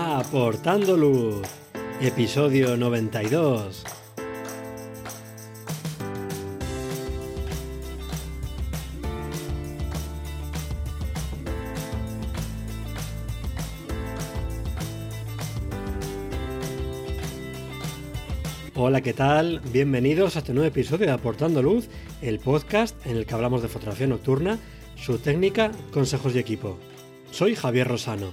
Aportando Luz, episodio 92. Hola, ¿qué tal? Bienvenidos a este nuevo episodio de Aportando Luz, el podcast en el que hablamos de fotografía nocturna, su técnica, consejos y equipo. Soy Javier Rosano,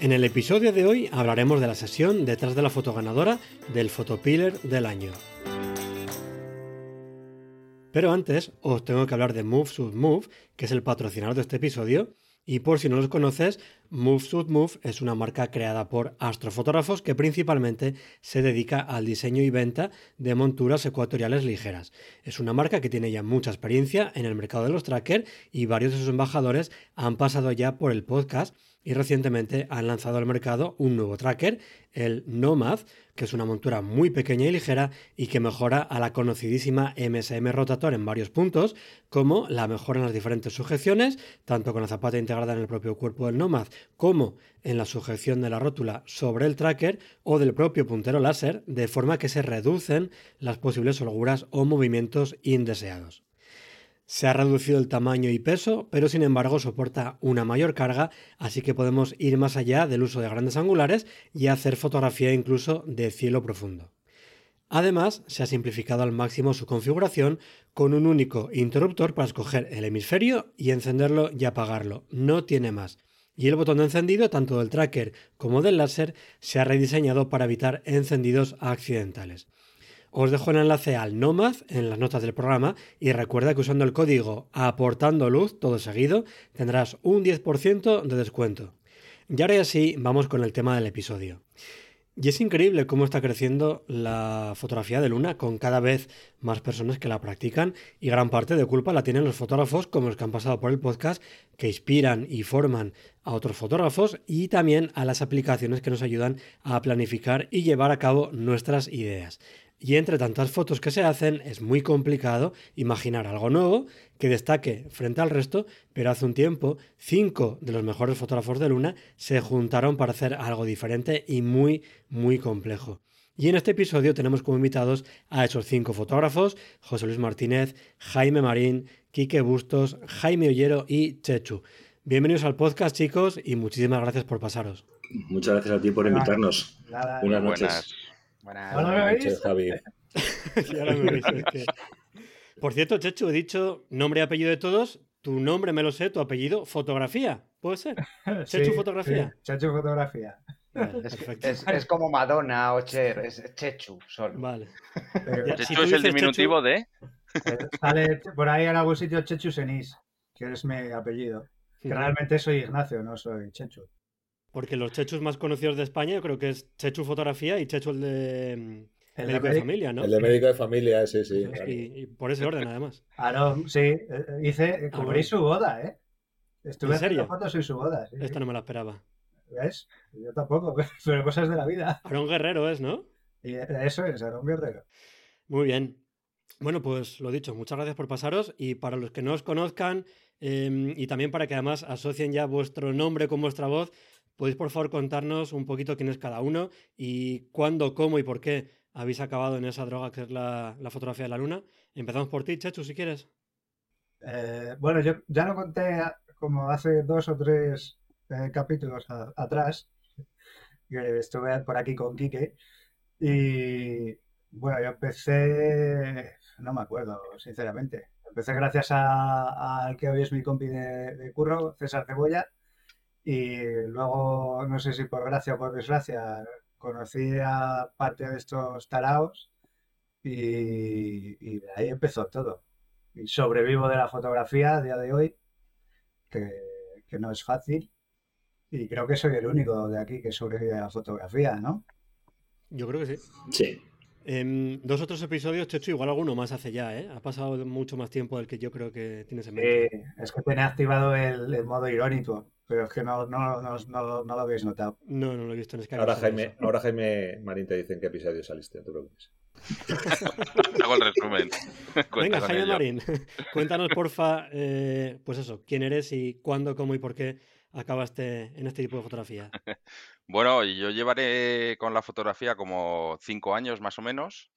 En el episodio de hoy hablaremos de la sesión detrás de la foto ganadora del Photopiller del año. Pero antes os tengo que hablar de Move Move, que es el patrocinador de este episodio, y por si no los conoces, Move Move es una marca creada por astrofotógrafos que principalmente se dedica al diseño y venta de monturas ecuatoriales ligeras. Es una marca que tiene ya mucha experiencia en el mercado de los trackers y varios de sus embajadores han pasado ya por el podcast y recientemente han lanzado al mercado un nuevo tracker, el Nomad, que es una montura muy pequeña y ligera y que mejora a la conocidísima MSM Rotator en varios puntos, como la mejora en las diferentes sujeciones, tanto con la zapata integrada en el propio cuerpo del Nomad como en la sujeción de la rótula sobre el tracker o del propio puntero láser, de forma que se reducen las posibles holguras o movimientos indeseados. Se ha reducido el tamaño y peso, pero sin embargo soporta una mayor carga, así que podemos ir más allá del uso de grandes angulares y hacer fotografía incluso de cielo profundo. Además, se ha simplificado al máximo su configuración con un único interruptor para escoger el hemisferio y encenderlo y apagarlo. No tiene más. Y el botón de encendido, tanto del tracker como del láser, se ha rediseñado para evitar encendidos accidentales. Os dejo el enlace al Nomad en las notas del programa y recuerda que usando el código aportando luz todo seguido tendrás un 10% de descuento. Y ahora sí, vamos con el tema del episodio. Y es increíble cómo está creciendo la fotografía de luna con cada vez más personas que la practican y gran parte de culpa la tienen los fotógrafos como los que han pasado por el podcast que inspiran y forman a otros fotógrafos y también a las aplicaciones que nos ayudan a planificar y llevar a cabo nuestras ideas. Y entre tantas fotos que se hacen es muy complicado imaginar algo nuevo que destaque frente al resto, pero hace un tiempo cinco de los mejores fotógrafos de Luna se juntaron para hacer algo diferente y muy, muy complejo. Y en este episodio tenemos como invitados a esos cinco fotógrafos, José Luis Martínez, Jaime Marín, Quique Bustos, Jaime Ollero y Chechu. Bienvenidos al podcast, chicos, y muchísimas gracias por pasaros. Muchas gracias a ti por invitarnos. Buenas noches. Buenas, Javi. Por cierto, Chechu, he dicho nombre y apellido de todos. Tu nombre me lo sé, tu apellido, fotografía. ¿Puede ser? Chechu Fotografía. Chechu Fotografía. es, como Madonna o Cher, es Chechu solo. Vale. Chechu es el diminutivo de. Eh, sale por ahí en algún sitio Chechu Senís, que es mi apellido. Que realmente soy Ignacio, no soy Chechu. Porque los chechus más conocidos de España yo creo que es Chechu Fotografía y Chechu el de mm, el médico de, familia, ¿no? El de médico de familia, sí, sí. Y, por ese orden, además. Ah, no, sí. Eh, eh, hice, cubrí su boda, ¿eh? Estuve ¿En serio? fotos en su boda. Sí, Esta no me la esperaba. ¿Ves? Yo tampoco, pero cosas de la vida. Aarón Guerrero es, ¿no? Y eso es, Aarón Guerrero. Muy bien. Bueno, pues lo dicho, muchas gracias por pasaros y para los que no os conozcan eh, y también para que además asocien ya vuestro nombre con vuestra voz, ¿Podéis por favor contarnos un poquito quién es cada uno y cuándo, cómo y por qué habéis acabado en esa droga que es la, fotografía de la luna? Empezamos por ti, Chechu, si quieres. Eh, bueno, yo ya lo conté como hace dos o tres eh, capítulos atrás, que estuve por aquí con Quique, y bueno, yo empecé, no me acuerdo, sinceramente. Empecé gracias al que hoy es mi compi de curro, César Cebolla, y luego, no sé si por gracia o por desgracia, conocí a parte de estos taraos y, de ahí empezó todo. Y sobrevivo de la fotografía a día de hoy, que, no es fácil. Y creo que soy el único de aquí que sobrevive de la fotografía, ¿no? Yo creo que sí. Sí. En dos otros episodios, Checho, igual alguno más hace ya, ¿eh? Ha pasado mucho más tiempo del que yo creo que tienes en mente. es que tiene activado el, modo irónico, pero es que no, no, no, lo habéis notado. No, no lo he visto en Ahora Jaime, ahora Jaime Marín te dice en qué episodio saliste, no te preocupes. Hago el resumen. Venga, Jaime Marín, cuéntanos porfa, eh, pues eso, quién eres y cuándo, cómo y por qué acabaste en este tipo de fotografía? Bueno, yo llevaré con la fotografía como cinco años más o menos.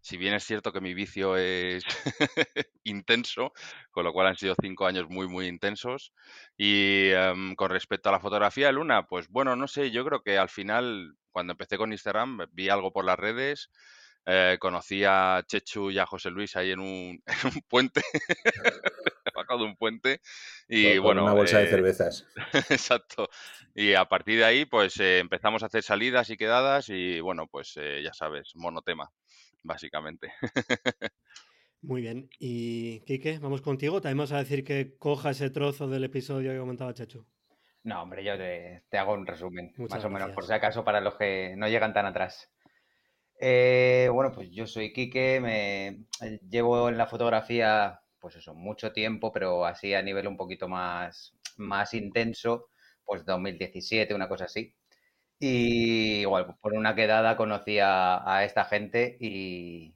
Si bien es cierto que mi vicio es intenso, con lo cual han sido cinco años muy, muy intensos. Y em, con respecto a la fotografía de Luna, pues bueno, no sé, yo creo que al final, cuando empecé con Instagram, vi algo por las redes, eh, conocí a Chechu y a José Luis ahí en un, en un puente, de un puente. Y bueno. Una bolsa de eh, cervezas. exacto. Y a partir de ahí, pues eh, empezamos a hacer salidas y quedadas y bueno, pues ya sabes, monotema, básicamente. Muy bien. Y Quique, vamos contigo. También vamos a decir que coja ese trozo del episodio que comentaba Chechu. No, hombre, yo te, hago un resumen, más o menos, por si acaso, para los que no llegan tan atrás. Eh, bueno, pues yo soy Quique, me eh, llevo en la fotografía, pues eso, mucho tiempo, pero así a nivel un poquito más, más intenso, pues 2017, una cosa así. Y igual, pues por una quedada conocí a, esta gente y,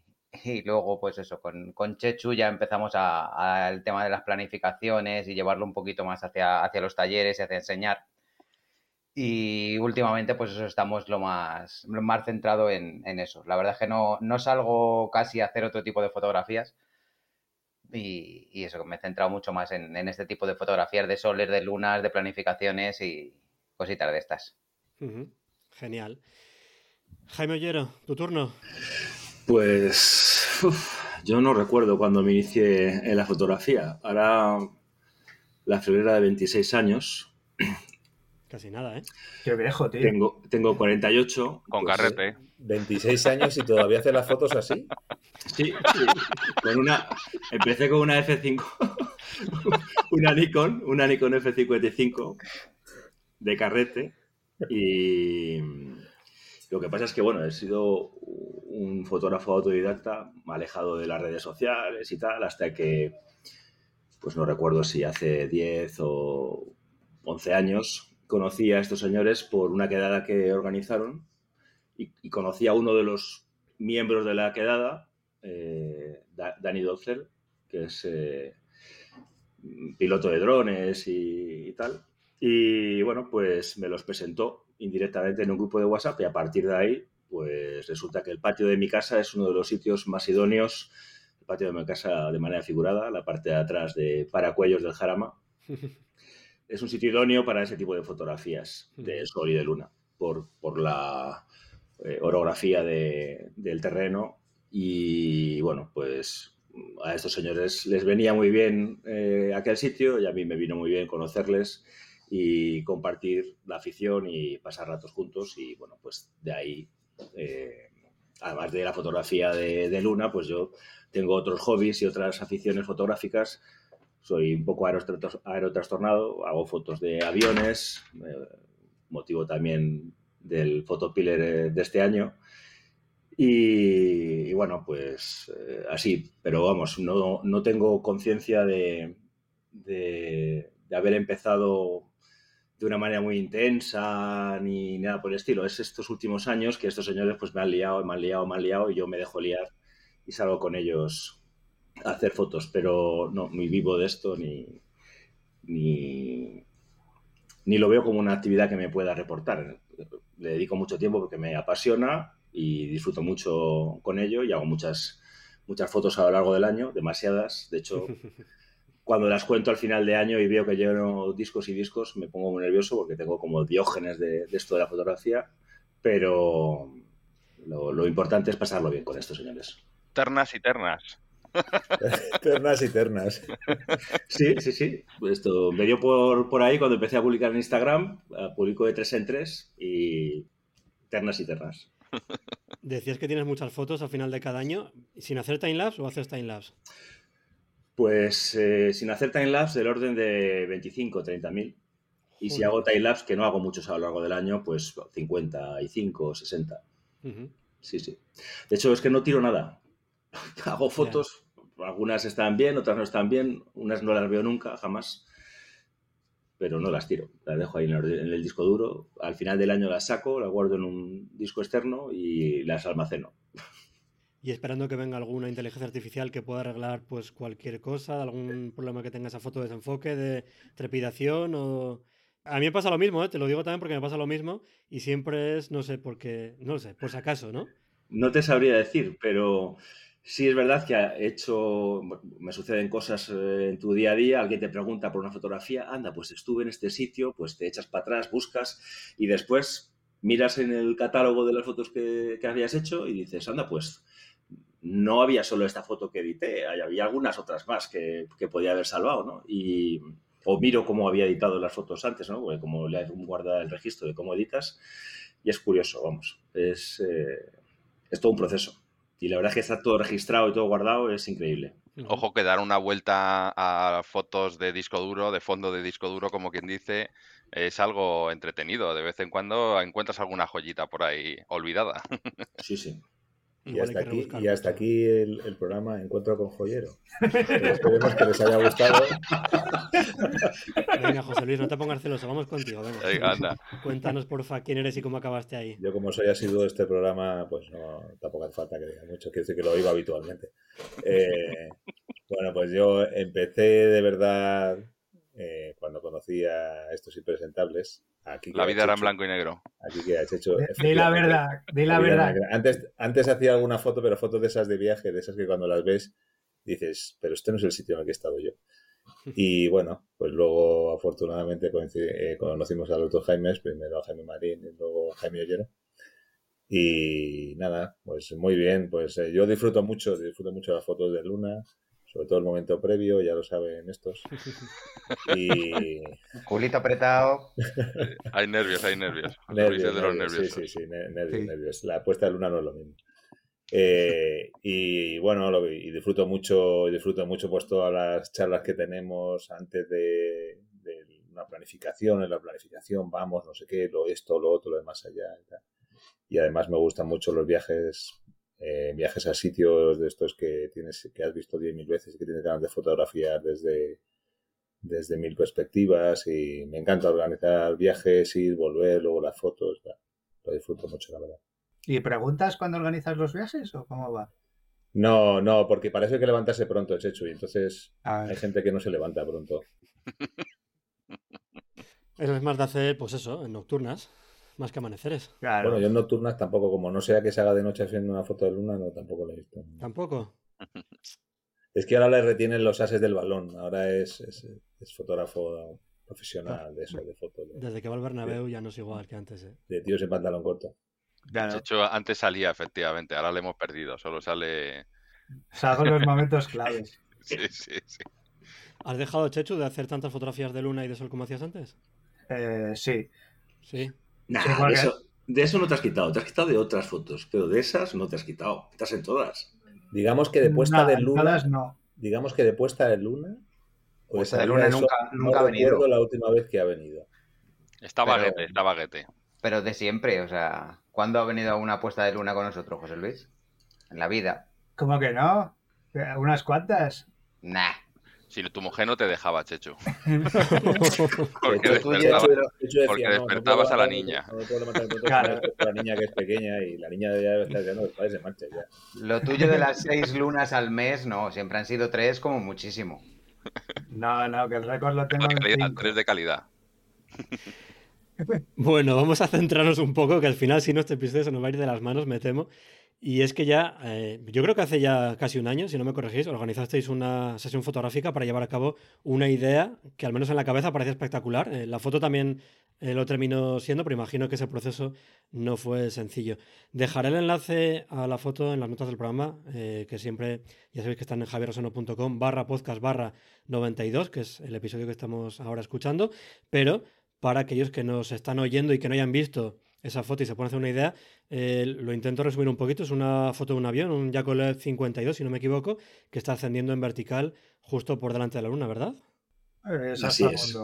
luego, pues eso, con, con Chechu ya empezamos al tema de las planificaciones y llevarlo un poquito más hacia, hacia los talleres y hacia enseñar. Y últimamente, pues eso estamos lo más, más centrado en, eso. La verdad es que no, no salgo casi a hacer otro tipo de fotografías. Y, y eso, me he centrado mucho más en, este tipo de fotografías de soles, de lunas, de planificaciones y cositas de estas. Genial. Jaime Ollero, tu turno. Pues yo no recuerdo cuando me inicié en la fotografía. Ahora la febrera de 26 años Casi nada, ¿eh? Qué viejo, tío. Tengo, tengo 48. Con pues, carrete. 26 años y todavía hace las fotos así. Sí, Con una, empecé con una F5, una Nikon, una Nikon F55 de carrete. Y lo que pasa es que, bueno, he sido un fotógrafo autodidacta, alejado de las redes sociales y tal, hasta que, pues no recuerdo si hace 10 o 11 años, conocí a estos señores por una quedada que organizaron y, conocí a uno de los miembros de la quedada, eh, Dani que es eh, piloto de drones y, tal. Y bueno, pues me los presentó indirectamente en un grupo de WhatsApp y a partir de ahí, pues resulta que el patio de mi casa es uno de los sitios más idóneos, el patio de mi casa de manera figurada, la parte de atrás de Paracuellos del Jarama. es un sitio idóneo para ese tipo de fotografías de sol y de luna, por, por la eh, orografía del terreno. Y bueno, pues a estos señores les venía muy bien eh, aquel sitio y a mí me vino muy bien conocerles y compartir la afición y pasar ratos juntos. Y bueno, pues de ahí, eh, además de la fotografía de, de luna, pues yo tengo otros hobbies y otras aficiones fotográficas soy un poco aerotrastornado, hago fotos de aviones, eh, motivo también del fotopiller eh, de este año. Y, bueno, pues eh, así, pero vamos, no, no tengo conciencia de, de, haber empezado de una manera muy intensa ni nada por el estilo. Es estos últimos años que estos señores pues me han liado, me han liado, me han liado y yo me dejo liar y salgo con ellos hacer fotos, pero no, ni vivo de esto ni, ni, lo veo como una actividad que me pueda reportar. Le dedico mucho tiempo porque me apasiona y disfruto mucho con ello y hago muchas, muchas fotos a lo largo del año, demasiadas. De hecho, cuando las cuento al final de año y veo que lleno discos y discos, me pongo muy nervioso porque tengo como diógenes de, esto de la fotografía, pero lo, lo importante es pasarlo bien con estos señores. Ternas y ternas. Ternas y ternas. Sí, sí, sí. Esto me dio por, por ahí cuando empecé a publicar en Instagram. Publico de tres en tres y ternas y ternas. Decías que tienes muchas fotos al final de cada año. ¿Sin hacer timelapse o haces timelapse? Pues eh, sin hacer timelapse del orden de 25 o 30 mil. Y si hago timelapse, que no hago muchos a lo largo del año, pues 55 o 60. sí, sí. De hecho, es que no tiro nada. Hago fotos, algunas están bien, otras no están bien, unas no las veo nunca, jamás, pero no las tiro. Las dejo ahí en el, disco duro. Al final del año las saco, las guardo en un disco externo y las almaceno. Y esperando que venga alguna inteligencia artificial que pueda arreglar pues cualquier cosa, algún problema que tenga esa foto de desenfoque, de trepidación o... A mí me pasa lo mismo, ¿eh? te lo digo también porque me pasa lo mismo y siempre es, no sé, porque, no sé, por si acaso, ¿no? No te sabría decir, pero sí es verdad que ha hecho, me suceden cosas eh, en tu día a día, alguien te pregunta por una fotografía, anda, pues estuve en este sitio, pues te echas para atrás, buscas y después miras en el catálogo de las fotos que, habías hecho y dices, anda, pues no había solo esta foto que edité, había algunas otras más que, podía haber salvado, ¿no? Y, o miro cómo había editado las fotos antes, ¿no? Porque como le guarda el registro de cómo editas y es curioso, vamos, es, eh, es todo un proceso. Y la verdad es que está todo registrado y todo guardado, es increíble. Ojo que dar una vuelta a fotos de disco duro, de fondo de disco duro, como quien dice, es algo entretenido. De vez en cuando encuentras alguna joyita por ahí olvidada. Sí, sí. Y hasta, aquí, y hasta aquí el, programa Encuentro con Joyero. Esperemos que les haya gustado. Venga, José Luis, no te pongas celoso, vamos contigo. Venga. anda. Cuéntanos, porfa, quién eres y cómo acabaste ahí. Yo, como soy asiduo de este programa, pues no, tampoco hace falta que diga mucho, quiero decir que lo oigo habitualmente. Eh, bueno, pues yo empecé de verdad eh, cuando conocí a estos impresentables. Aquí la vida era en blanco y negro. Aquí que has hecho. De la verdad, de la verdad. Antes, antes hacía alguna foto, pero fotos de esas de viaje, de esas que cuando las ves dices, pero este no es el sitio en el que he estado yo. Y bueno, pues luego afortunadamente eh, conocimos al doctor Jaime, primero a Jaime Marín y luego a Jaime Ollero. Y nada, pues muy bien, pues eh, yo disfruto mucho, disfruto mucho las fotos de Luna, sobre todo el momento previo, ya lo saben estos. Y... Culito apretado. hay nervios, hay nervios. nervios, Sí, sí, sí, nervios, nervios. La puesta de luna no es lo mismo. Eh, y bueno, lo, y disfruto mucho, disfruto mucho pues todas las charlas que tenemos antes de, una planificación, en la planificación vamos, no sé qué, lo esto, lo otro, lo de más allá. Y, y además me gustan mucho los viajes eh, viajes a sitios de estos que tienes que has visto 10.000 veces y que tienes ganas de fotografiar desde, desde mil perspectivas y me encanta organizar viajes, ir, volver, luego las fotos, lo disfruto mucho, la verdad. ¿Y preguntas cuando organizas los viajes o cómo va? No, no, porque parece que levantarse pronto es hecho y entonces hay gente que no se levanta pronto. Eso es más de hacer, pues eso, en nocturnas más que amaneceres. Bueno, yo en nocturnas tampoco, como no sea que se haga de noche haciendo una foto de luna, no, tampoco lo he visto. ¿Tampoco? Es que ahora le retienen los ases del balón, ahora es, es, fotógrafo profesional de eso, de fotos. Desde que va al Bernabéu ya no es igual que antes, ¿eh? De tíos en pantalón corto. De hecho, antes salía, efectivamente, ahora le hemos perdido, solo sale... Salgo los momentos claves. sí, sí, sí. ¿Has dejado, Chechu, de hacer tantas fotografías de luna y de sol como hacías antes? Eh, sí. Sí. Nah, de, eso, no te has quitado, te has quitado de otras fotos, pero de esas no te has quitado, estás en todas. Digamos que de puesta de luna, no. digamos que de puesta de luna, pues puesta de luna nunca, nunca ha venido. la última vez que ha venido. Está baguete, está baguete. Pero de siempre, o sea, ¿cuándo ha venido una puesta de luna con nosotros, José Luis? En la vida. ¿Cómo que no? Unas cuantas. Nah. Si tu mujer no te dejaba, Checho. porque despertabas, a la niña. claro. La niña que es pequeña y la niña ya está ya los padres de marcha ya. Lo tuyo de las seis lunas al mes, no, siempre han sido tres como muchísimo. No, no, que el récord lo tengo en Tres de calidad. Bueno, vamos a centrarnos un poco, que al final, si no, este episodio se nos va a ir de las manos, me temo. Y es que ya, eh, yo creo que hace ya casi un año, si no me corregís, organizasteis una sesión fotográfica para llevar a cabo una idea que al menos en la cabeza parece espectacular. Eh, la foto también eh, lo terminó siendo, pero imagino que ese proceso no fue sencillo. Dejaré el enlace a la foto en las notas del programa, que siempre, ya sabéis que están en javierosano.com barra podcast barra 92, que es el episodio que estamos ahora escuchando, pero para aquellos que nos están oyendo y que no hayan visto esa foto y se puede hacer una idea. Eh, lo intento resumir un poquito. Es una foto de un avión, un Yakolev 52, si no me equivoco, que está ascendiendo en vertical justo por delante de la luna, ¿verdad? Así es.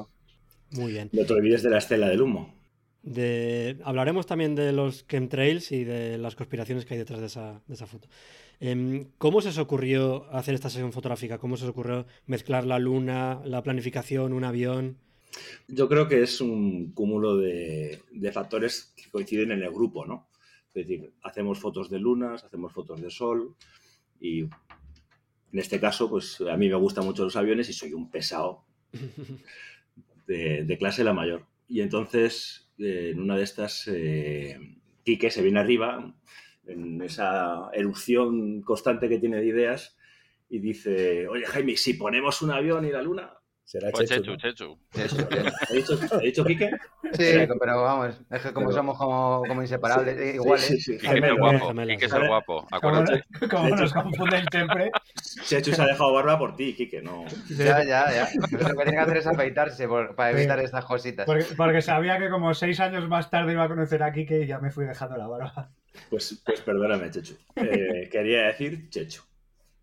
Muy bien. No te olvides de la estela del humo. de... Hablaremos también de los chemtrails y de las conspiraciones que hay detrás de esa, de esa foto. Em, ¿Cómo se os ocurrió hacer esta sesión fotográfica? ¿Cómo se os ocurrió mezclar la luna, la planificación, un avión? Yo creo que es un cúmulo de, factores que coinciden en el grupo, ¿no? Es decir, hacemos fotos de lunas, hacemos fotos de sol y en este caso, pues a mí me gustan mucho los aviones y soy un pesado de, clase la mayor. Y entonces, eh, en una de estas, eh, Quique se viene arriba, en esa erupción constante que tiene de ideas y dice, oye Jaime, si ponemos un avión y la luna... Será Chechu, Chechu. ¿Ha dicho, ¿Ha dicho Quique? Sí, pero vamos, es que como somos como, como inseparables, eh, iguales. Sí, sí, sí. Quique es guapo, Quique es el guapo, acuérdate. Como, nos confunden siempre. Chechu se ha dejado barba por ti, Quique, no. Ya, ya, ya. Lo que tiene que hacer es afeitarse para evitar estas cositas. Porque, porque, sabía que como seis años más tarde iba a conocer a Quique y ya me fui dejando la barba. Pues, pues perdóname, Chechu. Eh, quería decir Chechu.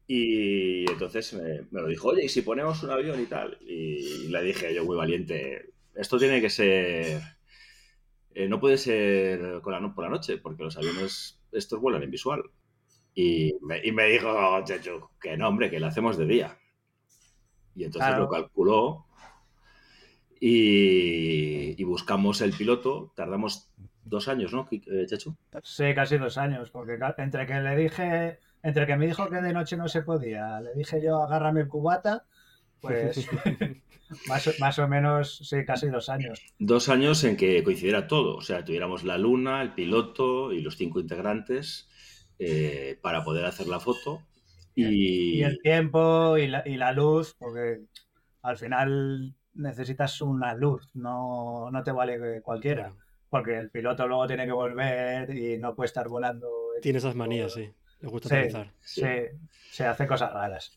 Y entonces me, lo dijo, oye, ¿y si ponemos un avión y tal? Y le dije yo muy valiente, esto tiene que ser... Eh, no puede ser con la, por la noche, porque los aviones estos vuelan en visual. Y me, y me dijo Chechu, que no, hombre, que lo hacemos de día. Y entonces lo calculó y, y, buscamos el piloto. Tardamos dos años, ¿no, eh, Chechu? Sí, casi dos años, porque entre que le dije, entre que me dijo que de noche no se podía, le dije yo agárrame el cubata, pues más, o menos, sí, casi dos años. Dos años en que coincidiera todo, o sea, tuviéramos la luna, el piloto y los cinco integrantes eh, para poder hacer la foto. Y... el tiempo y la, y la luz, porque al final necesitas una luz, no, no te vale cualquiera porque el piloto luego tiene que volver y no puede estar volando. Tiene esas manías, sí. Le gusta aterrizar. Sí, se hace cosas raras.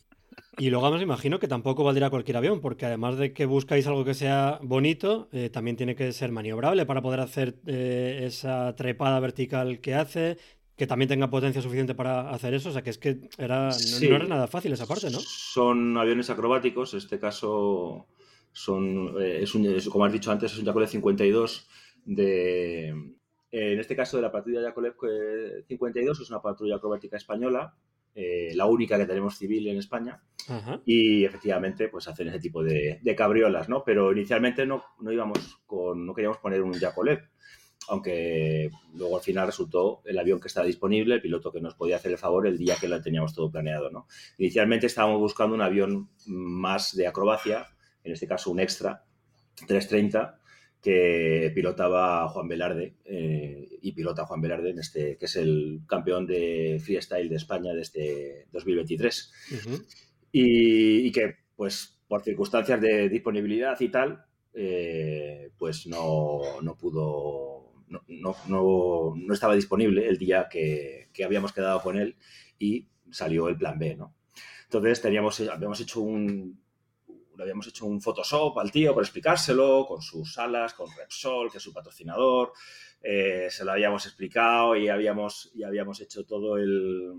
Y luego me imagino que tampoco valdría cualquier avión, porque además de que buscáis algo que sea bonito, eh, también tiene que ser maniobrable para poder hacer eh, esa trepada vertical que hace, que también tenga potencia suficiente para hacer eso. O sea que es que era, no, era nada fácil esa parte, ¿no? Son aviones acrobáticos, en este caso son, eh, es un, como has dicho antes, es un Yakolev 52 de, en este caso de la patrulla Yakolev 52, es una patrulla acrobática española, eh, la única que tenemos civil en España, y efectivamente pues hacen ese tipo de, cabriolas, ¿no? Pero inicialmente no, no íbamos con, no queríamos poner un Yakolev, aunque luego al final resultó el avión que estaba disponible, el piloto que nos podía hacer el favor el día que lo teníamos todo planeado, ¿no? Inicialmente estábamos buscando un avión más de acrobacia, en este caso un extra 330, que pilotaba Juan Velarde eh, y pilota Juan Velarde, en este, que es el campeón de freestyle de España desde 2023. y, que, pues, por circunstancias de disponibilidad y tal, eh, pues no, pudo, no, no, estaba disponible el día que, que, habíamos quedado con él y salió el plan B, ¿no? Entonces teníamos, habíamos hecho un, habíamos hecho un Photoshop al tío para explicárselo, con sus alas, con Repsol, que es su patrocinador, eh, se lo habíamos explicado y habíamos, y habíamos hecho todo el,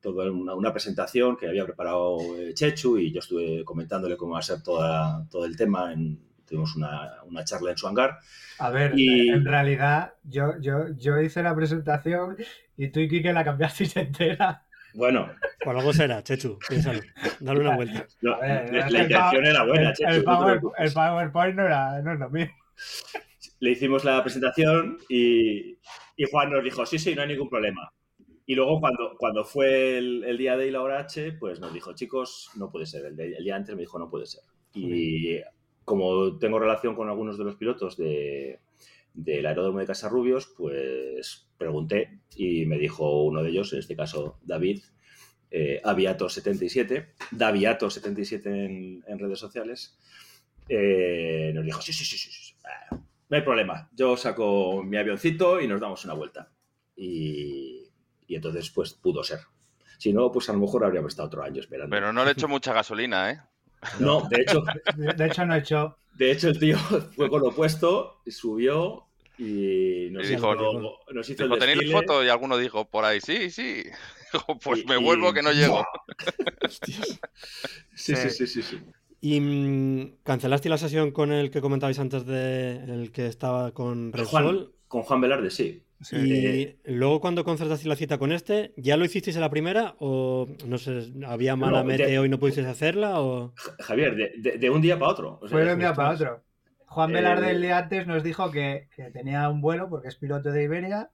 toda una, presentación que había preparado eh, Chechu y yo estuve comentándole cómo va a ser toda, todo el tema. En, tuvimos una, una, charla en su hangar. A ver, en realidad yo, yo, yo hice la presentación y tú y Kike la cambiasteis entera. Bueno. Por algo será, Chechu, piénsalo. Dale una vuelta. la, intención era buena, Chechu. El, PowerPoint no, era, no es lo mismo. Le hicimos la presentación y, y, Juan nos dijo, sí, sí, no hay ningún problema. Y luego cuando, cuando fue el, día de la hora H, pues nos dijo, chicos, no puede ser. El, el, día antes me dijo, no puede ser. Y como tengo relación con algunos de los pilotos de, del aeródromo de Casarrubios, pues pregunté y me dijo uno de ellos, en este caso David, eh, Aviato77, Daviato77 en, en, redes sociales, eh, nos dijo, sí, sí, sí, sí, no hay problema, yo saco mi avioncito y nos damos una vuelta. Y, y entonces, pues pudo ser. Si no, pues a lo mejor habríamos estado otro año esperando. Pero no le echo mucha gasolina, ¿eh? No, de hecho. De, hecho, no he hecho. De hecho, el tío fue con lo opuesto, subió y nos dijo, hizo, nos hizo dijo, ¿tenéis foto? Y alguno dijo por ahí, sí, sí. pues me vuelvo que no llego. sí, sí, sí, sí, sí. ¿Y mm, cancelaste la sesión con el que comentabais antes de el que estaba con Resol? con Juan Velarde, sí. Y luego cuando concertaste la cita con este, ¿ya lo hicisteis en la primera? ¿O no sé, había mala meteo y no pudisteis hacerla? O... Javier, de, un día para otro. Fue de un día para otro. Juan Velarde el día antes nos dijo que, que, tenía un vuelo porque es piloto de Iberia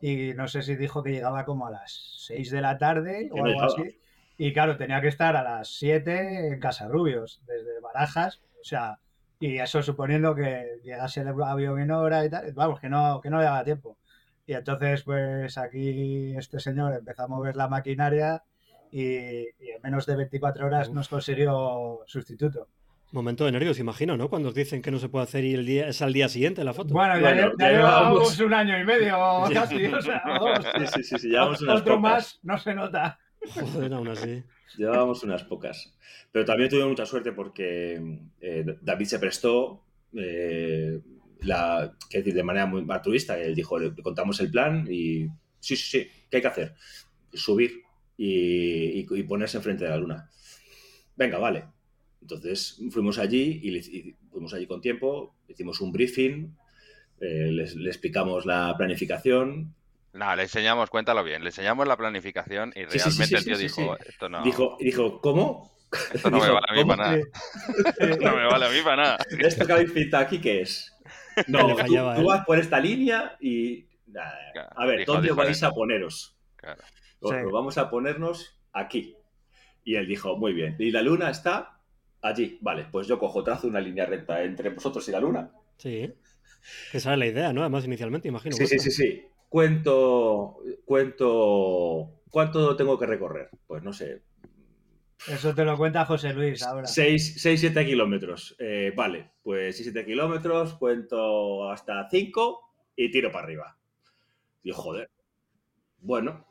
y no sé si dijo que llegaba como a las 6 de la tarde o algo así. Y claro, tenía que estar a las 7 en Casa Rubios, desde Barajas, o sea, y eso suponiendo que llegase el avión en hora y tal, vamos, que no, que no le daba tiempo. Y entonces, pues aquí este señor empezó a mover la maquinaria y, en menos de 24 horas nos consiguió sustituto. Momento de nervios, imagino, ¿no? Cuando os dicen que no se puede hacer y el día es al día siguiente la foto. Bueno, ya, llevamos un año y medio casi, o sea, dos. Sí, sí, sí, llevamos unas Otro más no se nota. Joder, aún así. Llevábamos unas pocas. Pero también tuve mucha suerte porque eh, David se prestó, eh, la, decir, de manera muy altruista. Él dijo, le contamos el plan y sí, sí, sí, ¿qué hay que hacer? Subir y, y ponerse enfrente de la luna. Venga, vale. Entonces fuimos allí y, fuimos allí con tiempo, hicimos un briefing, eh, le explicamos la planificación. No, le enseñamos, cuéntalo bien, le enseñamos la planificación y realmente el tío dijo, esto no... Dijo, dijo ¿cómo? Esto no me vale a mí para nada. no me vale a mí para nada. ¿Esto que habéis pintado aquí qué es? No, tú, vas por esta línea y... a ver, ¿dónde vais a poneros? Claro. Pues vamos a ponernos aquí. Y él dijo, muy bien. ¿Y la luna está? Allí, vale, pues yo cojo, trazo una línea recta entre vosotros y la luna. Sí. Esa es la idea, ¿no? Además, inicialmente, imagino. Sí, sí, sí, sí. Cuento, cuento, ¿cuánto tengo que recorrer? Pues no sé. Eso te lo cuenta José Luis ahora. 6, 7 kilómetros. Eh, vale, pues 6, 7 kilómetros, cuento hasta 5 y tiro para arriba. Y joder. Bueno,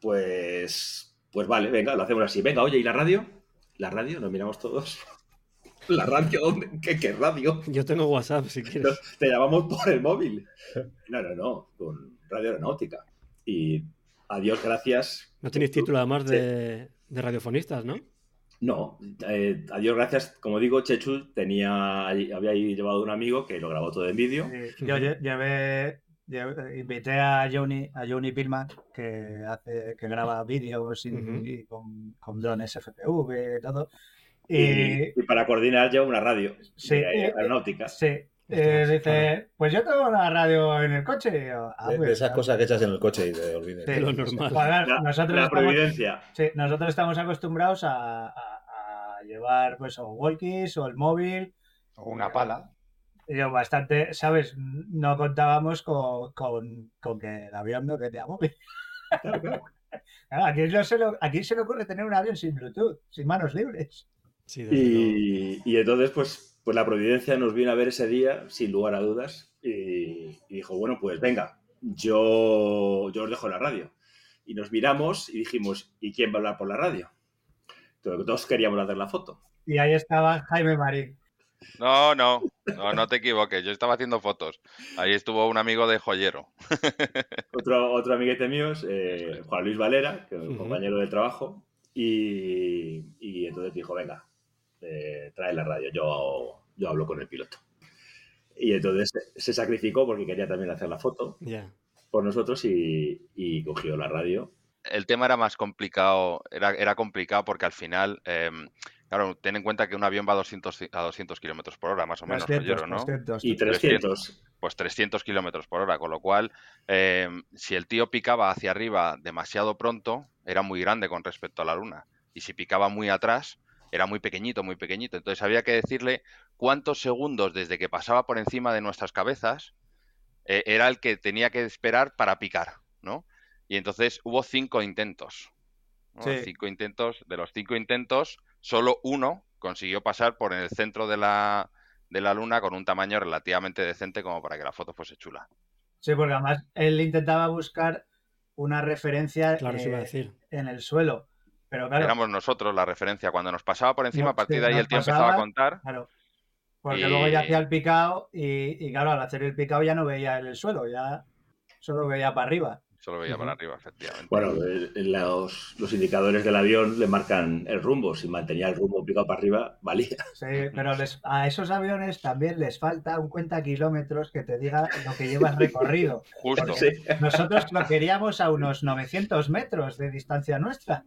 pues, pues vale, venga, lo hacemos así. Venga, oye, ¿y la radio? La radio, nos miramos todos. ¿La radio? ¿Dónde? ¿Qué, radio? Yo tengo WhatsApp, si quieres. Te llamamos por el móvil. No, no, no, con Radio Aeronáutica. Y adiós, gracias. No tenéis título además de, radiofonistas, ¿no? No, eh, adiós, gracias. Como digo, Chechu tenía, había llevado un amigo que lo grabó todo en vídeo. yo llevé, invité a Johnny, a Johnny Pillman, que hace, que graba vídeos y, con, drones FPV y todo. Y, para coordinar yo una radio sí, eh, aeronáutica. Sí. Eh, dice, pues yo tengo una radio en el coche. Ah, de, pues esas cosas que echas en el coche y te olvides. Sí, lo normal. la, nosotros la estamos, Sí, nosotros estamos acostumbrados a, llevar pues o walkies o el móvil. O una pala yo bastante, ¿sabes? No contábamos con, que el avión no tenía móvil. aquí, se le, aquí se le ocurre tener un avión sin Bluetooth, sin manos libres. y, entonces, pues, pues la providencia nos vino a ver ese día, sin lugar a dudas, y, dijo, bueno, pues venga, yo, yo os dejo la radio. Y nos miramos y dijimos, ¿y quién va a hablar por la radio? Todos queríamos hacer la foto. Y ahí estaba Jaime Marín. No, no, no, no te equivoques. Yo estaba haciendo fotos. Ahí estuvo un amigo de joyero. Otro, otro amiguete mío, eh, Juan Luis Valera, que es un compañero de trabajo. Y, entonces dijo, venga, eh, trae la radio, yo, yo hablo con el piloto. Y entonces se sacrificó porque quería también hacer la foto por nosotros y, cogió la radio. El tema era más complicado, era, era complicado porque al final em, Claro, ten en cuenta que un avión va a 200, a 200 kilómetros por hora, más o menos, ¿no? y 300. Pues 300 kilómetros por hora, con lo cual, eh, si el tío picaba hacia arriba demasiado pronto, era muy grande con respecto a la Luna. Y si picaba muy atrás, era muy pequeñito, muy pequeñito. Entonces había que decirle cuántos segundos desde que pasaba por encima de nuestras cabezas eh, era el que tenía que esperar para picar, ¿no? Y entonces hubo cinco intentos. Cinco intentos, de los cinco intentos, solo uno consiguió pasar por el centro de la, de la luna con un tamaño relativamente decente como para que la foto fuese chula. Sí, porque además él intentaba buscar una referencia eh, en el suelo. Pero claro, Éramos nosotros la referencia. Cuando nos pasaba por encima, a partir de ahí el tío empezaba a contar. Claro. Porque luego ya hacía el picado y, claro, al hacer el picado ya no veía el suelo, ya solo veía para arriba. Solo veía para arriba, efectivamente. Bueno, los, los, indicadores del avión le marcan el rumbo. Si mantenía el rumbo picado para arriba, valía. Sí, pero a esos aviones también les falta un cuenta kilómetros que te diga lo que llevas recorrido. Justo. Nosotros lo queríamos a unos 900 metros de distancia nuestra.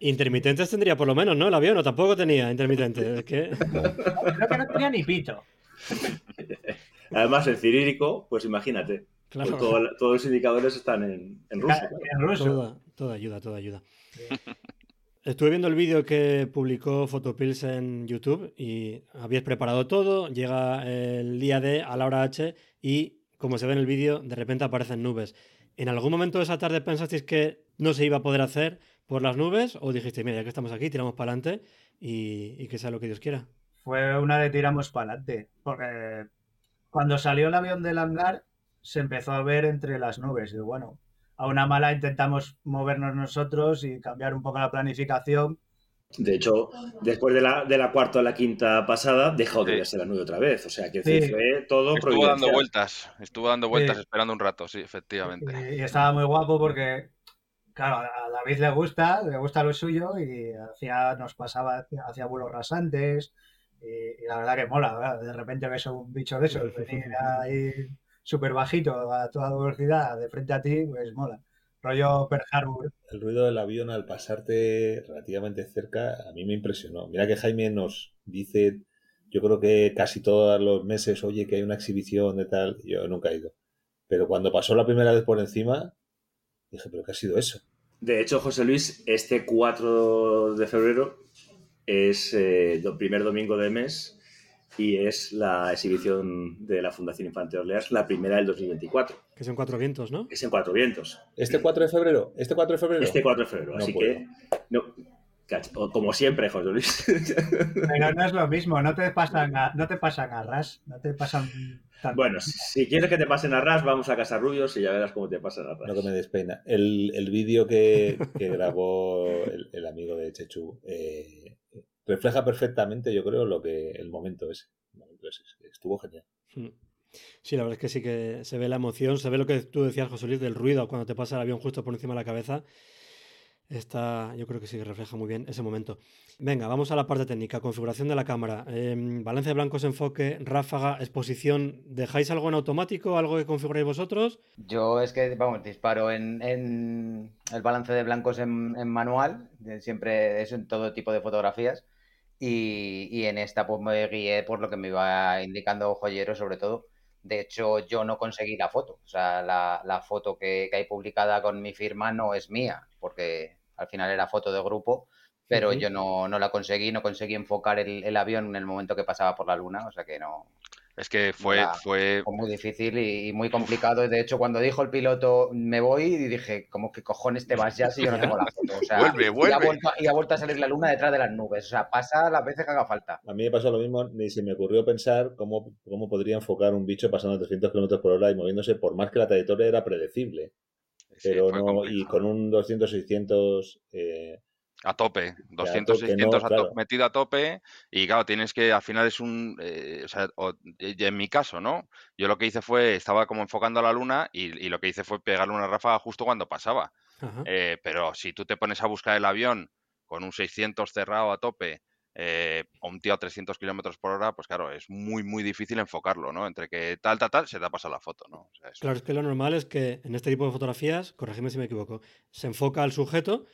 Intermitentes tendría por lo menos, ¿no? El avión, o tampoco tenía intermitentes. Creo que no tenía ni pito. Además, el cirílico, pues imagínate. Pues todos los indicadores están en, en ruso. Toda, ayuda, toda ayuda. Estuve viendo el vídeo que publicó Photopills en YouTube y habías preparado todo, llega el día D a la hora H y, como se ve en el vídeo, de repente aparecen nubes. ¿En algún momento de esa tarde pensasteis que no se iba a poder hacer por las nubes o dijisteis, mira, ya que estamos aquí, tiramos para adelante y, y que sea lo que Dios quiera? Fue una de tiramos para adelante, porque cuando salió el avión del hangar se empezó a ver entre las nubes. Y bueno, a una mala intentamos movernos nosotros y cambiar un poco la planificación. De hecho, después de la, de la cuarta o la quinta pasada, dejó de verse la nube otra vez. O sea, que fue todo Estuvo dando vueltas, estuvo dando vueltas esperando un rato, sí, efectivamente. Y, estaba muy guapo porque, claro, a David le gusta, le gusta lo suyo y hacía, nos pasaba, hacía vuelos rasantes. Y, la verdad que mola, de repente ves un bicho de esos venir ahí súper bajito a toda velocidad de frente a ti, pues mola. Rollo Pearl Harbor. El ruido del avión al pasarte relativamente cerca a mí me impresionó. Mira que Jaime nos dice, yo creo que casi todos los meses, oye, que hay una exhibición de tal, yo nunca he ido. Pero cuando pasó la primera vez por encima, dije, pero ¿qué ha sido eso? De hecho, José Luis, este 4 de febrero es eh, el primer domingo de mes y es la exhibición de la Fundación Infante Orleans, la primera del 2024. Que son cuatro vientos, ¿no? Es en cuatro vientos. ¿Este 4 de febrero? ¿Este 4 de febrero? Este 4 de febrero, así que... No, como siempre, José Luis. Pero no es lo mismo, no te pasan a, no te pasan a ras, no te pasan... Bueno, si quieres que te pasen a ras, vamos a Casa Rubios y ya verás cómo te pasan a ras. No que me despeina. El, el vídeo que, que grabó el, el, amigo de Chechu eh, refleja perfectamente, yo creo, lo que el momento ese. Estuvo genial. Hmm. Sí, la verdad es que sí que se ve la emoción, se ve lo que tú decías, José Luis, del ruido cuando te pasa el avión justo por encima de la cabeza. Está, yo creo que sí que refleja muy bien ese momento. Venga, vamos a la parte técnica. Configuración de la cámara. Eh, balance de blancos, enfoque, ráfaga, exposición. ¿Dejáis algo en automático? ¿Algo que configuráis vosotros? Yo es que, vamos, disparo en, el balance de blancos en, en manual. Siempre eso en todo tipo de fotografías. Y, en esta pues me guié por lo que me iba indicando Joyero sobre todo. De hecho, yo no conseguí la foto. O sea, la, foto que, hay publicada con mi firma no es mía, porque al final era foto de grupo, pero yo no, la conseguí, no conseguí enfocar el, el, avión en el momento que pasaba por la luna, o sea que no, es que fue, fue... muy difícil y, muy complicado. De hecho, cuando dijo el piloto me voy, y dije, ¿cómo que cojones te vas ya si yo no tengo la foto? O sea, vuelve, vuelve. Y ha, vuelto, a salir la luna detrás de las nubes. O sea, pasa las veces que haga falta. A mí me pasó lo mismo, ni se me ocurrió pensar cómo, cómo podría enfocar un bicho pasando a 300 km por hora y moviéndose, por más que la trayectoria era predecible. Pero no, y con un 200, 600, eh, a tope, 200, 600 metido a tope y claro, tienes que, al final es un, eh, o sea, en mi caso, ¿no? Yo lo que hice fue, estaba como enfocando a la luna y, lo que hice fue pegarle una ráfaga justo cuando pasaba. Eh, pero si tú te pones a buscar el avión con un 600 cerrado a tope eh, un tío a 300 kilómetros por hora, pues claro, es muy, muy difícil enfocarlo, ¿no? Entre que tal, tal, tal, se te ha pasado la foto, ¿no? Claro, es que lo normal es que en este tipo de fotografías, corregime si me equivoco, se enfoca al sujeto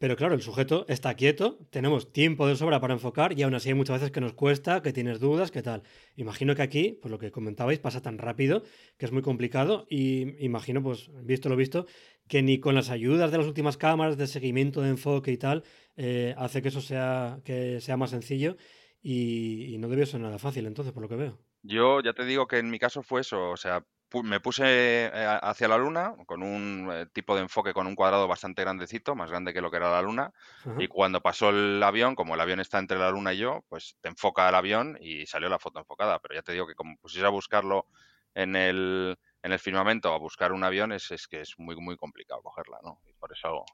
pero claro, el sujeto está quieto, tenemos tiempo de sobra para enfocar y aún así hay muchas veces que nos cuesta, que tienes dudas, que tal. Imagino que aquí, pues lo que comentabais, pasa tan rápido que es muy complicado y imagino, pues visto lo visto, que ni con las ayudas de las últimas cámaras de seguimiento de enfoque y tal, eh, hace que eso sea, que sea más sencillo y, y no debió ser nada fácil entonces, por lo que veo. Yo ya te digo que en mi caso fue eso, o sea, me puse eh, hacia la luna con un eh, tipo de enfoque con un cuadrado bastante grandecito, más grande que lo que era la luna. Y cuando pasó el avión, como el avión está entre la luna y yo, pues te enfoca el avión y salió la foto enfocada. Pero ya te digo que como pusiera a buscarlo en el, en el firmamento, a buscar un avión, es, es que es muy, muy complicado cogerla, ¿no? Y por eso...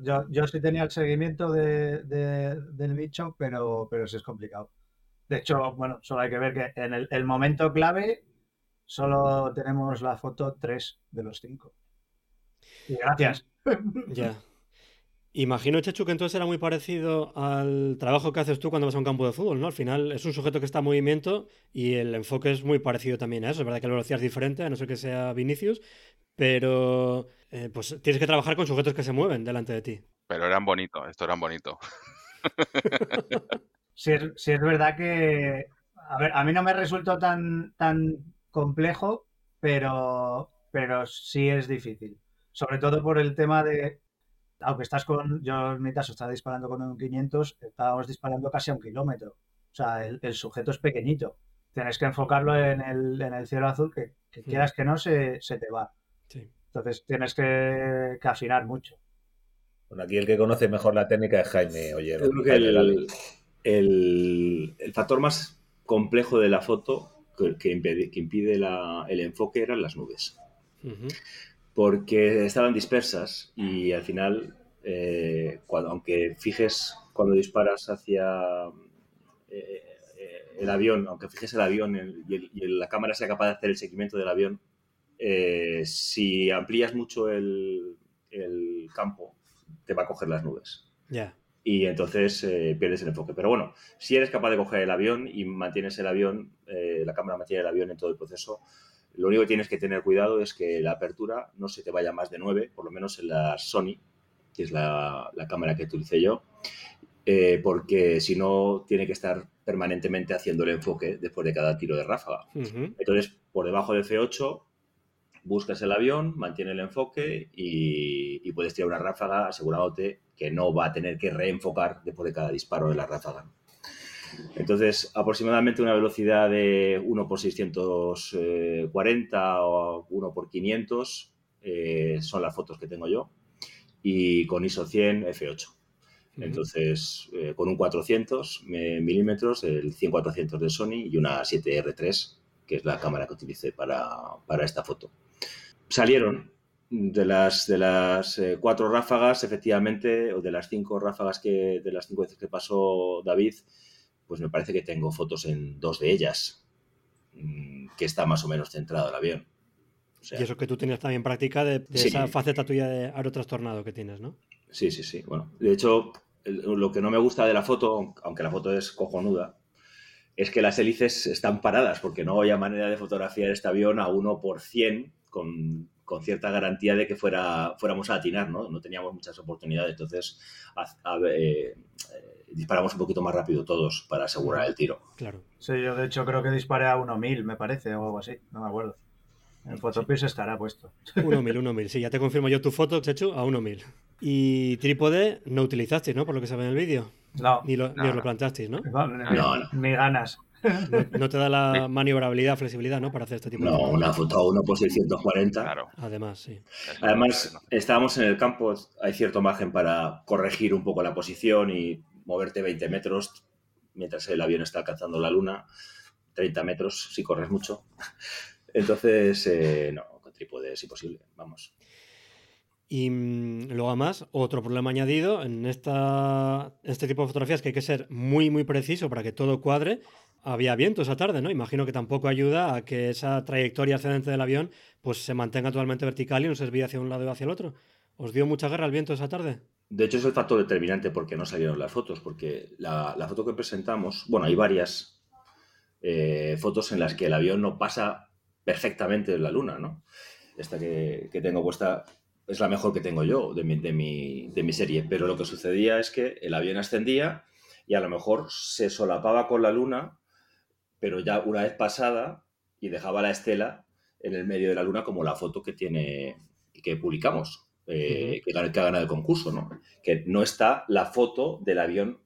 yo, yo, sí tenía el seguimiento de, del bicho, pero, pero sí es complicado. De hecho, bueno, solo hay que ver que en el, el momento clave Solo tenemos la foto 3 de los 5. gracias. Ya. Imagino, Chechu, que entonces era muy parecido al trabajo que haces tú cuando vas a un campo de fútbol, ¿no? Al final es un sujeto que está en movimiento y el enfoque es muy parecido también a eso. Es verdad que la velocidad es diferente, a no ser que sea Vinicius, pero eh, pues tienes que trabajar con sujetos que se mueven delante de ti. Pero eran bonitos, esto eran bonito. sí, es, verdad que, a ver, a mí no me resultó tan, tan complejo, pero, pero sí es difícil. Sobre todo por el tema de aunque estás con, yo en mi caso estaba disparando con un 500, estábamos disparando casi a un kilómetro. O sea, el, sujeto es pequeñito. Tienes que enfocarlo en el, en el cielo azul, que, quieras que no, se, te va. Entonces tienes que, afinar mucho. Bueno, aquí el que conoce mejor la técnica es Jaime Oye, el, factor más complejo de la foto que, impide, que impide el enfoque eran las nubes porque estaban dispersas y al final, eh, cuando, aunque fijes cuando disparas hacia eh, eh, el avión, aunque fijes el avión y, la cámara sea capaz de hacer el seguimiento del avión, si amplías mucho el, campo, te va a coger las nubes. Y entonces pierdes el enfoque. Pero bueno, si eres capaz de coger el avión y mantienes el avión, la cámara mantiene el avión en todo el proceso, lo único que tienes que tener cuidado es que la apertura no se te vaya más de 9, por lo menos en la Sony, que es la, cámara que utilicé yo, eh, porque si no tiene que estar permanentemente haciendo el enfoque después de cada tiro de ráfaga. Entonces, por debajo de F8, buscas el avión, mantiene el enfoque y, y, puedes tirar una ráfaga asegurándote que no va a tener que reenfocar después de cada disparo de la ráfaga. Entonces, aproximadamente una velocidad de 1 por 640 o 1 por 500 eh, son las fotos que tengo yo. Y con ISO 100 F8. Entonces, eh, con un 400 milímetros, el 100-400 de Sony y una 7R3, que es la cámara que utilicé para, esta foto. Salieron de las, de las eh, cuatro ráfagas, efectivamente, o de las cinco ráfagas que, de las cinco veces que pasó David, pues me parece que tengo fotos en dos de ellas, mm, que está más o menos centrado el avión. y eso que tú tenías también práctica de, esa faceta tuya de aerotrastornado que tienes, ¿no? Sí, sí, sí. Bueno, de hecho, lo que no me gusta de la foto, aunque la foto es cojonuda, es que las hélices están paradas, porque no había manera de fotografiar este avión a uno por 100 con, cierta garantía de que fuera, fuéramos a atinar, ¿no? No teníamos muchas oportunidades. Entonces, eh, disparamos un poquito más rápido todos para asegurar el tiro. Claro. Sí, yo de hecho creo que disparé a 1000, me parece, o algo así, no me acuerdo. En Photopis estará puesto. 1000, 1000, sí, ya te confirmo yo tu foto, Chechu, a 1000. Y trípode no utilizasteis, ¿no? Por lo que se ve en el vídeo. No. Ni, lo, os lo planteasteis, ¿no? No, no, Ni ganas. No, te da la maniobrabilidad, flexibilidad, ¿no? Para hacer este tipo de No, una foto a 1 por 640. Claro. Además, sí. Además, estábamos en el campo, hay cierto margen para corregir un poco la posición y moverte 20 metros mientras el avión está alcanzando la luna, 30 metros si corres mucho. Entonces, eh, no, con trípode es imposible, vamos. Y mm, luego además, otro problema añadido en esta, este tipo de fotografías que hay que ser muy, muy preciso para que todo cuadre. Había viento esa tarde, ¿no? Imagino que tampoco ayuda a que esa trayectoria ascendente del avión pues se mantenga totalmente vertical y no se desvíe hacia un lado o hacia el otro. ¿Os dio mucha guerra el viento esa tarde? De hecho, es el factor determinante porque no salieron las fotos, porque la, foto que presentamos, bueno, hay varias eh, fotos en las que el avión no pasa perfectamente de la luna, ¿no? Esta que, tengo puesta es la mejor que tengo yo de mi, de, mi, de mi serie, pero lo que sucedía es que el avión ascendía y a lo mejor se solapaba con la luna, pero ya una vez pasada y dejaba la estela en el medio de la luna como la foto que tiene que publicamos. Eh, que, ha ganado el concurso, ¿no? Que no está la foto del avión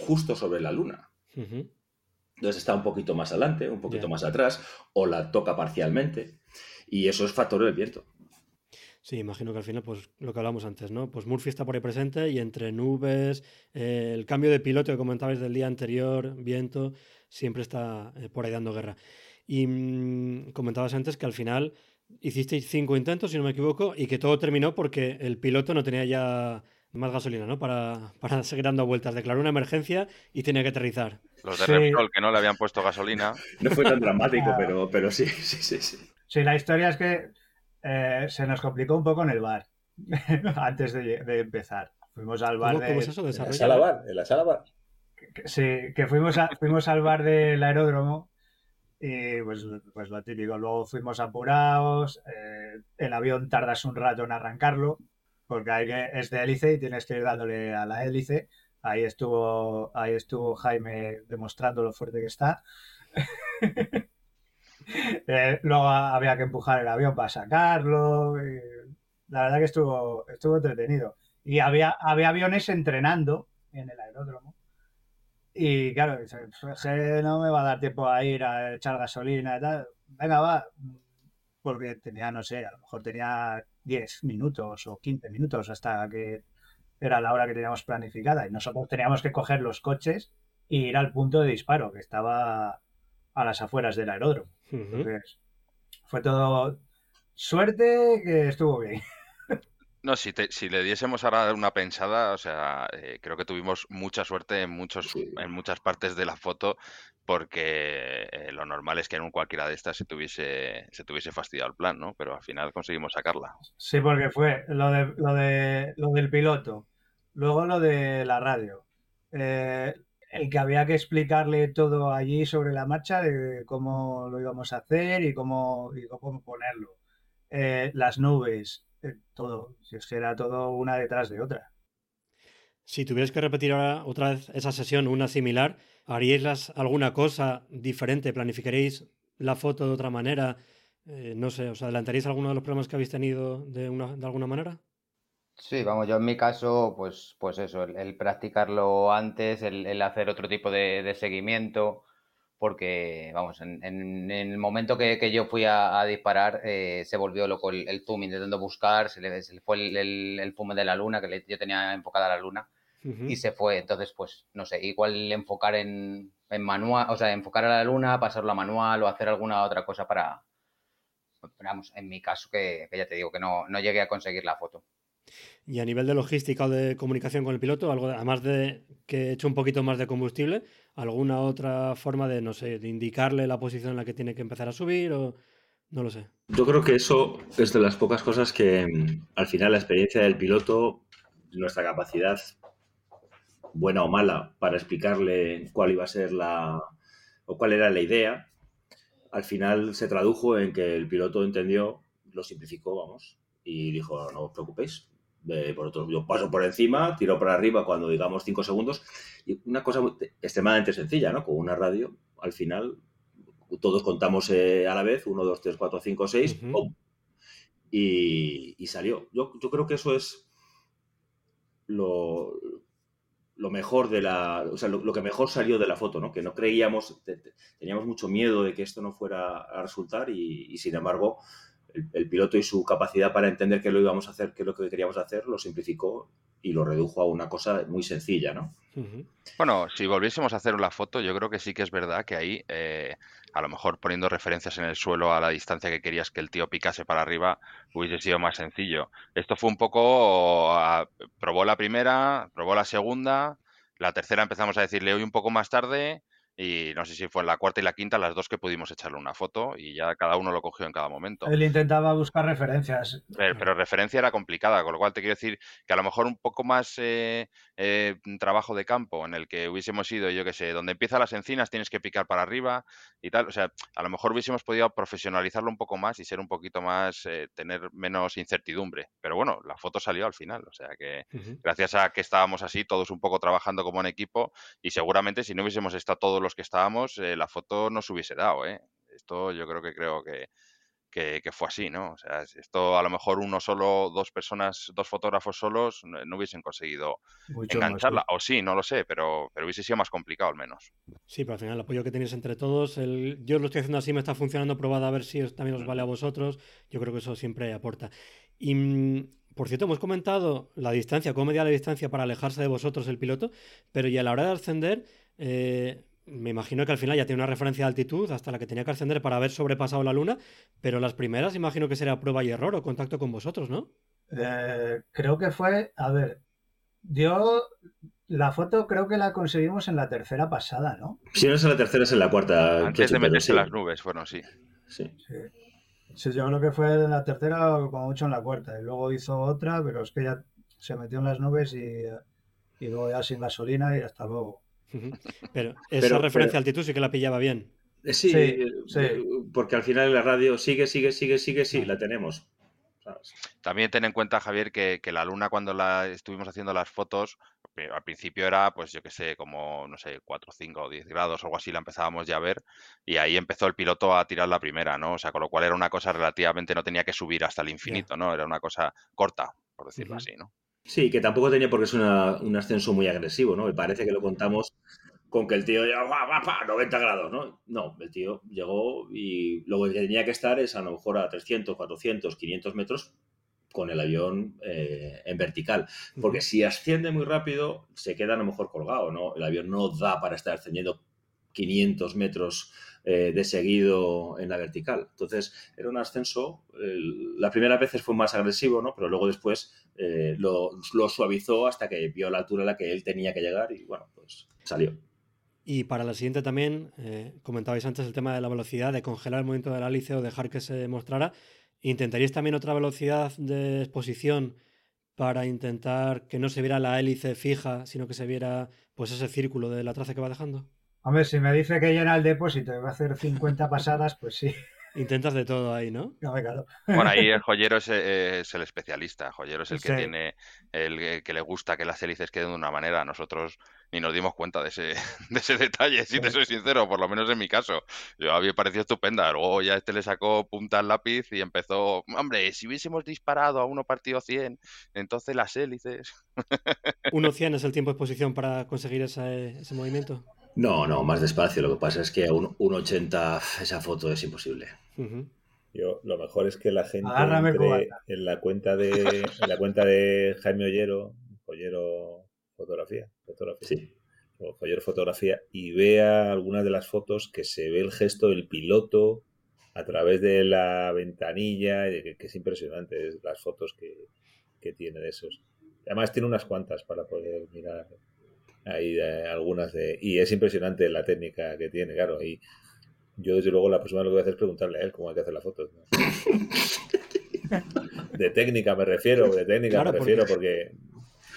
justo sobre la luna. Entonces está un poquito más adelante, un poquito más atrás, o la toca parcialmente. Y eso es factor del viento. Sí, imagino que al final, pues lo que hablamos antes, ¿no? Pues Murphy está por ahí presente y entre nubes, eh, el cambio de piloto que comentabais del día anterior, viento, siempre está eh, por ahí dando guerra. Y mm, comentabas antes que al final hicisteis cinco intentos, si no me equivoco, y que todo terminó porque el piloto no tenía ya más gasolina, ¿no? Para, para seguir dando vueltas. Declaró una emergencia y tenía que aterrizar. Los de Repsol que no le habían puesto gasolina. No fue tan dramático, pero, pero sí, sí, sí, sí. Sí, la historia es que eh, se nos complicó un poco en el bar. antes de, empezar. Fuimos al bar de... eso? ¿En la sala bar? ¿En la sala bar? sí, que fuimos, fuimos al bar del aeródromo y pues, pues lo típico. Luego fuimos apurados, eh, el avión tardas un rato en arrancarlo porque hay que, es de hélice y tienes que ir dándole a la hélice. Ahí estuvo, ahí estuvo Jaime demostrando lo fuerte que está. Eh, luego había que empujar el avión para sacarlo. la verdad que estuvo, estuvo entretenido. Y había, había aviones entrenando en el aeródromo. Y claro, no me va a dar tiempo a ir a echar gasolina y tal. Venga, va. Porque tenía, no sé, a lo mejor tenía 10 minutos o 15 minutos hasta que era la hora que teníamos planificada. Y nosotros teníamos que coger los coches e ir al punto de disparo, que estaba a las afueras del aeródromo. fue todo suerte que estuvo bien. No, si, si le diésemos ahora una pensada, o sea, eh, creo que tuvimos mucha suerte en, muchos, en muchas partes de la foto, porque eh, lo normal es que en cualquiera de estas se tuviese, se tuviese fastidiado el plan, ¿no? Pero al final conseguimos sacarla. Sí, porque fue lo, de, lo, de, lo del piloto, luego lo de la radio, eh, el que había que explicarle todo allí sobre la marcha de cómo lo íbamos a hacer y cómo, y cómo ponerlo. Eh, las nubes, todo. Si es que era todo una detrás de otra. Si tuvieras que repetir ahora otra vez esa sesión, una similar, ¿haríais alguna cosa diferente? ¿Planificaréis la foto de otra manera? Eh, no sé, ¿os adelantaréis alguno de los problemas que habéis tenido de, una, de alguna manera? Sí, vamos, yo en mi caso, pues, pues eso, el, practicarlo antes, el, hacer otro tipo de, seguimiento, porque, vamos, en, el momento que, yo fui a, disparar, eh, se volvió loco el, zoom intentando buscar, se le, fue el, el, zoom de la luna, que yo tenía enfocada la luna, y se fue. Entonces, pues, no sé, igual enfocar en, manual, o sea, enfocar a la luna, pasarlo a manual o hacer alguna otra cosa para, vamos, en mi caso, que, ya te digo que no, no llegué a conseguir la foto. Y a nivel de logística o de comunicación con el piloto, algo además de que he hecho un poquito más de combustible, alguna otra forma de, no sé, de indicarle la posición en la que tiene que empezar a subir o no lo sé. Yo creo que eso es de las pocas cosas que mm, al final la experiencia del piloto, nuestra capacidad buena o mala para explicarle cuál iba a ser la o cuál era la idea, al final se tradujo en que el piloto entendió, lo simplificó, vamos, y dijo, no os preocupéis, por otro, yo paso por encima, tiro para arriba cuando digamos 5 segundos. Y una cosa extremadamente sencilla, ¿no? Con una radio, al final, todos contamos eh, a la vez, 1, 2, 3, 4, 5, 6, y, salió. Yo, yo, creo que eso es lo, lo mejor de la, o sea, lo, que mejor salió de la foto, ¿no? Que no creíamos, teníamos mucho miedo de que esto no fuera a resultar y sin embargo el, piloto y su capacidad para entender qué lo íbamos a hacer, qué es lo que queríamos hacer, lo simplificó y lo redujo a una cosa muy sencilla, ¿no? Bueno, si volviésemos a hacer la foto, yo creo que sí que es verdad que ahí, eh, a lo mejor poniendo referencias en el suelo a la distancia que querías que el tío picase para arriba, hubiese sido más sencillo. Esto fue un poco, probó la primera, probó la segunda, la tercera empezamos a decirle hoy un poco más tarde, y no sé si fue en la cuarta y la quinta, las dos que pudimos echarle una foto y ya cada uno lo cogió en cada momento. Él intentaba buscar referencias. Pero, referencia era complicada, con lo cual te quiero decir que a lo mejor un poco más eh, eh, trabajo de campo en el que hubiésemos ido, yo qué sé, donde empiezan las encinas tienes que picar para arriba y tal. O sea, a lo mejor hubiésemos podido profesionalizarlo un poco más y ser un poquito más, eh, tener menos incertidumbre. Pero bueno, la foto salió al final. O sea que gracias a que estábamos así, todos un poco trabajando como en equipo y seguramente si no hubiésemos estado todos los que estábamos, eh, la foto no se hubiese dado, ¿eh? Esto yo creo que creo que, que, fue así, ¿no? O sea, esto a lo mejor uno solo, dos personas, dos fotógrafos solos no, hubiesen conseguido engancharla. O sí, no lo sé, pero, pero hubiese sido más complicado al menos. Sí, pero al final el apoyo que tenéis entre todos, el, yo lo estoy haciendo así, me está funcionando, probad a ver si también os vale a vosotros. Yo creo que eso siempre aporta. Y mm, por cierto, hemos comentado la distancia, cómo medía la distancia para alejarse de vosotros el piloto, pero y a la hora de ascender, eh, me imagino que al final ya tiene una referencia de altitud hasta la que tenía que ascender para haber sobrepasado la luna, pero las primeras imagino que será prueba y error o contacto con vosotros, ¿no? Eh, creo que fue, a ver, yo la foto creo que la conseguimos en la tercera pasada, ¿no? Si no es en la tercera, es en la cuarta. Antes de meterse las nubes, bueno, sí. Sí. Sí, yo creo que fue en la tercera o como mucho en la cuarta. Y luego hizo otra, pero es que ya se metió en las nubes y, y luego ya sin gasolina y hasta luego. Pero esa referencia al altitud sí que la pillaba bien. Eh, sí, eh, porque al final la radio sigue, sigue, sigue, sigue, sí, la tenemos. También ten en cuenta, Javier, que, la luna cuando la estuvimos haciendo las fotos, al principio era, pues yo que sé, como, no sé, 4, 5 o 10 grados o algo así, la empezábamos ya a ver, y ahí empezó el piloto a tirar la primera, ¿no? O sea, con lo cual era una cosa relativamente, no tenía que subir hasta el infinito, ¿no? Era una cosa corta, por decirlo así, ¿no? Sí, que tampoco tenía por qué ser un ascenso muy agresivo, ¿no? Me parece que lo contamos con que el tío ya va, 90 grados, ¿no? No, el tío llegó y lo que tenía que estar es a lo mejor a 300, 400, 500 metros con el avión eh, en vertical. Porque si asciende muy rápido, se queda a lo mejor colgado, ¿no? El avión no da para estar ascendiendo 500 metros eh, de seguido en la vertical. Entonces, era un ascenso, la primera vez fue más agresivo, ¿no? Pero luego después eh, lo, suavizó hasta que vio la altura a la que él tenía que llegar y, bueno, pues salió. Y para la siguiente también, eh, comentabais antes el tema de la velocidad, de congelar el movimiento del hélice o dejar que se mostrara. ¿Intentaríais también otra velocidad de exposición para intentar que no se viera la hélice fija, sino que se viera pues ese círculo de la traza que va dejando? Hombre, si me dice que llena el depósito y va a hacer 50 pasadas, pues sí. Intentas de todo ahí, ¿no? claro. Bueno, ahí el joyero es, el especialista. El joyero es el que tiene, el, que le gusta que las hélices queden de una manera. Nosotros ni nos dimos cuenta de ese, de ese detalle, si te soy sincero, por lo menos en mi caso. Yo había parecido estupenda. Luego ya este le sacó punta al lápiz y empezó, hombre, si hubiésemos disparado a uno partido 100, entonces las hélices. ¿1.100 es el tiempo de exposición para conseguir ese, ese movimiento? No, no, más despacio. Lo que pasa es que a un, 1.80 esa foto es imposible. Yo, lo mejor es que la gente entre en la cuenta de la cuenta de Jaime Ollero, Ollero Fotografía, fotografía sí. o Ollero Fotografía, y vea algunas de las fotos que se ve el gesto del piloto a través de la ventanilla, que, es impresionante las fotos que, que tiene de esos. Además tiene unas cuantas para poder mirar hay eh, algunas de... Y es impresionante la técnica que tiene, claro. Y yo, desde luego, la próxima vez lo que voy a hacer es preguntarle a él cómo hay que hacer la foto. de técnica me refiero, de técnica me refiero, porque...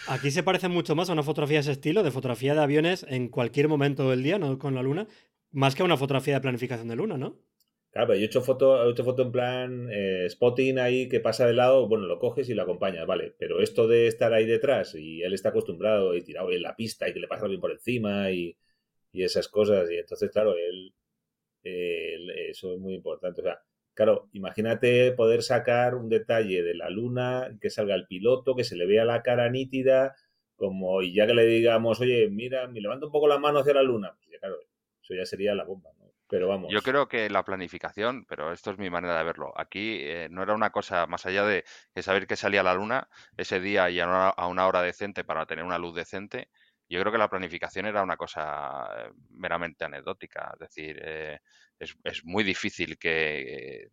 Aquí se parece mucho más a una fotografía de ese estilo, de fotografía de aviones en cualquier momento del día, no con la luna, más que a una fotografía de planificación de luna, ¿no? Claro, yo he hecho foto, he hecho foto en plan eh, spotting ahí que pasa de lado, bueno, lo coges y lo acompañas, vale. Pero esto de estar ahí detrás y él está acostumbrado y tirado en la pista y que le pasa alguien por encima y, esas cosas, y entonces, claro, él, eso es muy importante. O sea, claro, imagínate poder sacar un detalle de la luna, que salga el piloto, que se le vea la cara nítida, como, y ya que le digamos, oye, mira, me levanto un poco la mano hacia la luna, pues claro, eso ya sería la bomba, Yo creo que la planificación, pero esto es mi manera de verlo, aquí eh, no era una cosa más allá de, saber que salía la luna ese día y a una, hora decente para tener una luz decente. Yo creo que la planificación era una cosa eh, meramente anecdótica. Es decir, eh, es, muy difícil que,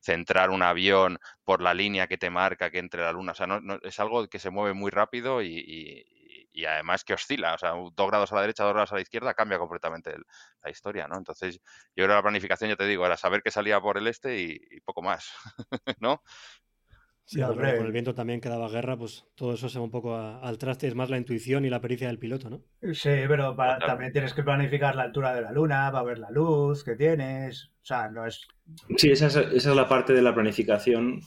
centrar un avión por la línea que te marca que entre la luna. O sea, no, es algo que se mueve muy rápido y, y además que oscila, o sea, dos grados a la derecha, dos grados a la izquierda, cambia completamente la historia, ¿no? Entonces, yo creo que la planificación, ya te digo, era saber que salía por el este y, poco más, ¿no? Sí, con el viento también quedaba guerra, pues todo eso se va un poco al traste, es más la intuición y la pericia del piloto, ¿no? Sí, pero también tienes que planificar la altura de la luna, va a ver la luz que tienes, o sea, no es... Sí, esa es, esa es la parte de la planificación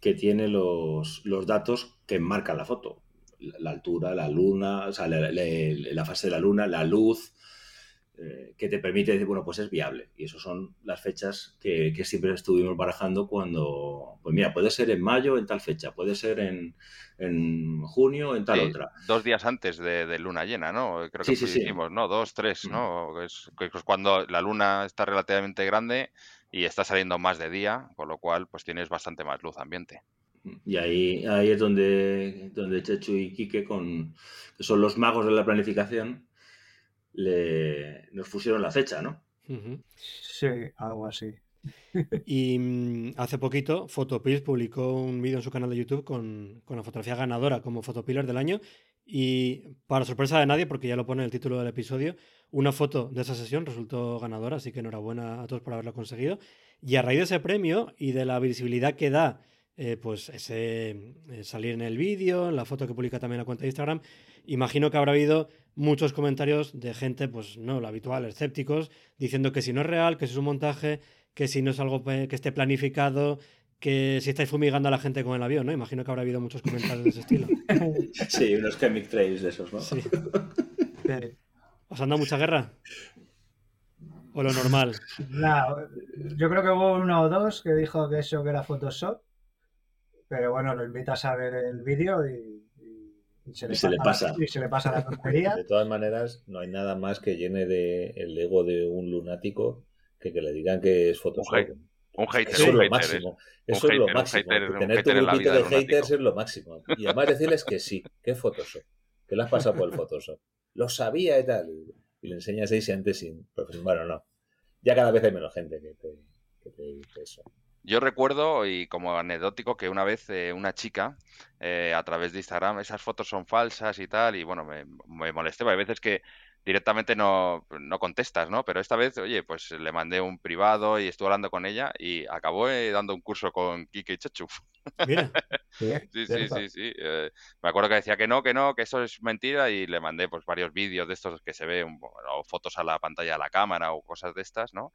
que tiene los, los datos que marcan la foto la altura, la luna, o sea, la, fase de la luna, la luz, eh, que te permite decir, bueno, pues es viable. Y esas son las fechas que, siempre estuvimos barajando cuando, pues mira, puede ser en mayo en tal fecha, puede ser en, junio en tal otra. Dos días antes de, luna llena, ¿no? Creo que sí, ¿no? Dos, tres, ¿no? Es, es cuando la luna está relativamente grande y está saliendo más de día, con lo cual pues tienes bastante más luz ambiente. Y ahí, ahí es donde, donde Chechu y Quique, con, que son los magos de la planificación, le, nos pusieron la fecha, ¿no? Sí, algo así. y mm, hace poquito Photopills publicó un vídeo en su canal de YouTube con, con la fotografía ganadora como Photopiller del año y para sorpresa de nadie, porque ya lo pone el título del episodio, una foto de esa sesión resultó ganadora, así que enhorabuena a todos por haberlo conseguido. Y a raíz de ese premio y de la visibilidad que da, eh, pues ese eh, salir en el vídeo, en la foto que publica también la cuenta de Instagram, imagino que habrá habido muchos comentarios de gente, pues no, lo habitual, escépticos, diciendo que si no es real, que si es un montaje, que si no es algo que esté planificado, que si estáis fumigando a la gente con el avión, ¿no? Imagino que habrá habido muchos comentarios de ese estilo. Sí, unos chemic trails de esos, ¿no? Sí. ¿Os han dado mucha guerra? ¿O lo normal? No, yo creo que hubo uno o dos que dijo que eso que era Photoshop, pero bueno, lo invitas a ver el vídeo y, se, le, pasa, Y se le pasa la tontería. De todas maneras, no hay nada más que llene de el ego de un lunático que que le digan que es Photoshop. Un hater, Eso es lo máximo. Eso es lo máximo. tener tu grupito de haters es lo máximo. Y además decirles que sí, que Photoshop. Que lo has pasado por el Photoshop. Lo sabía y tal. Y le enseñas ahí si antes sin. Bueno, no. Ya cada vez hay menos gente que te, dice eso. Yo recuerdo, y como anecdótico, que una vez eh, una chica, eh, a través de Instagram, esas fotos son falsas y tal, y bueno, me, me molesté. Hay veces que directamente no, no, contestas, ¿no? Pero esta vez, oye, pues le mandé un privado y estuve hablando con ella y acabó eh, dando un curso con Kike y Chechu. Mira. sí, sí, sí, sí. Eh, me acuerdo que decía que no, que no, que eso es mentira y le mandé pues varios vídeos de estos que se ve, o fotos a la pantalla de la cámara o cosas de estas, ¿no?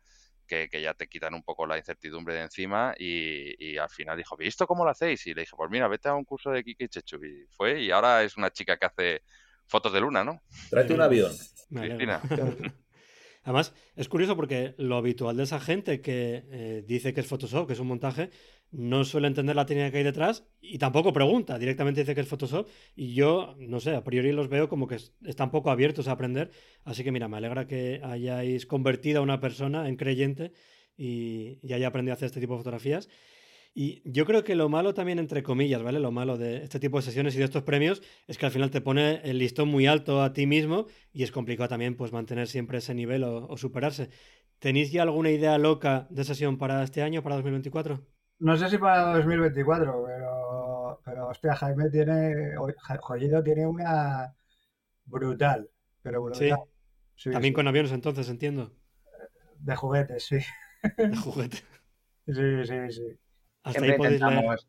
Que, que, ya te quitan un poco la incertidumbre de encima y, y, al final dijo, ¿visto cómo lo hacéis? Y le dije, pues mira, vete a un curso de Kike y Chechu. Y fue, y ahora es una chica que hace fotos de luna, ¿no? Tráete un avión. Además, es curioso porque lo habitual de esa gente que eh, dice que es Photoshop, que es un montaje, no suele entender la técnica que hay detrás y tampoco pregunta, directamente dice que es Photoshop y yo, no sé, a priori los veo como que están poco abiertos a aprender, así que mira, me alegra que hayáis convertido a una persona en creyente y, y haya aprendido a hacer este tipo de fotografías. Y yo creo que lo malo también, entre comillas, ¿vale? Lo malo de este tipo de sesiones y de estos premios es que al final te pone el listón muy alto a ti mismo y es complicado también pues mantener siempre ese nivel o, superarse. ¿Tenéis ya alguna idea loca de sesión para este año, para 2024? No sé si para 2024, pero, pero hostia, Jaime tiene, Joyito tiene una brutal, pero brutal. Sí. También con aviones entonces, entiendo. De juguetes, sí. De juguetes. sí, sí, sí. Siempre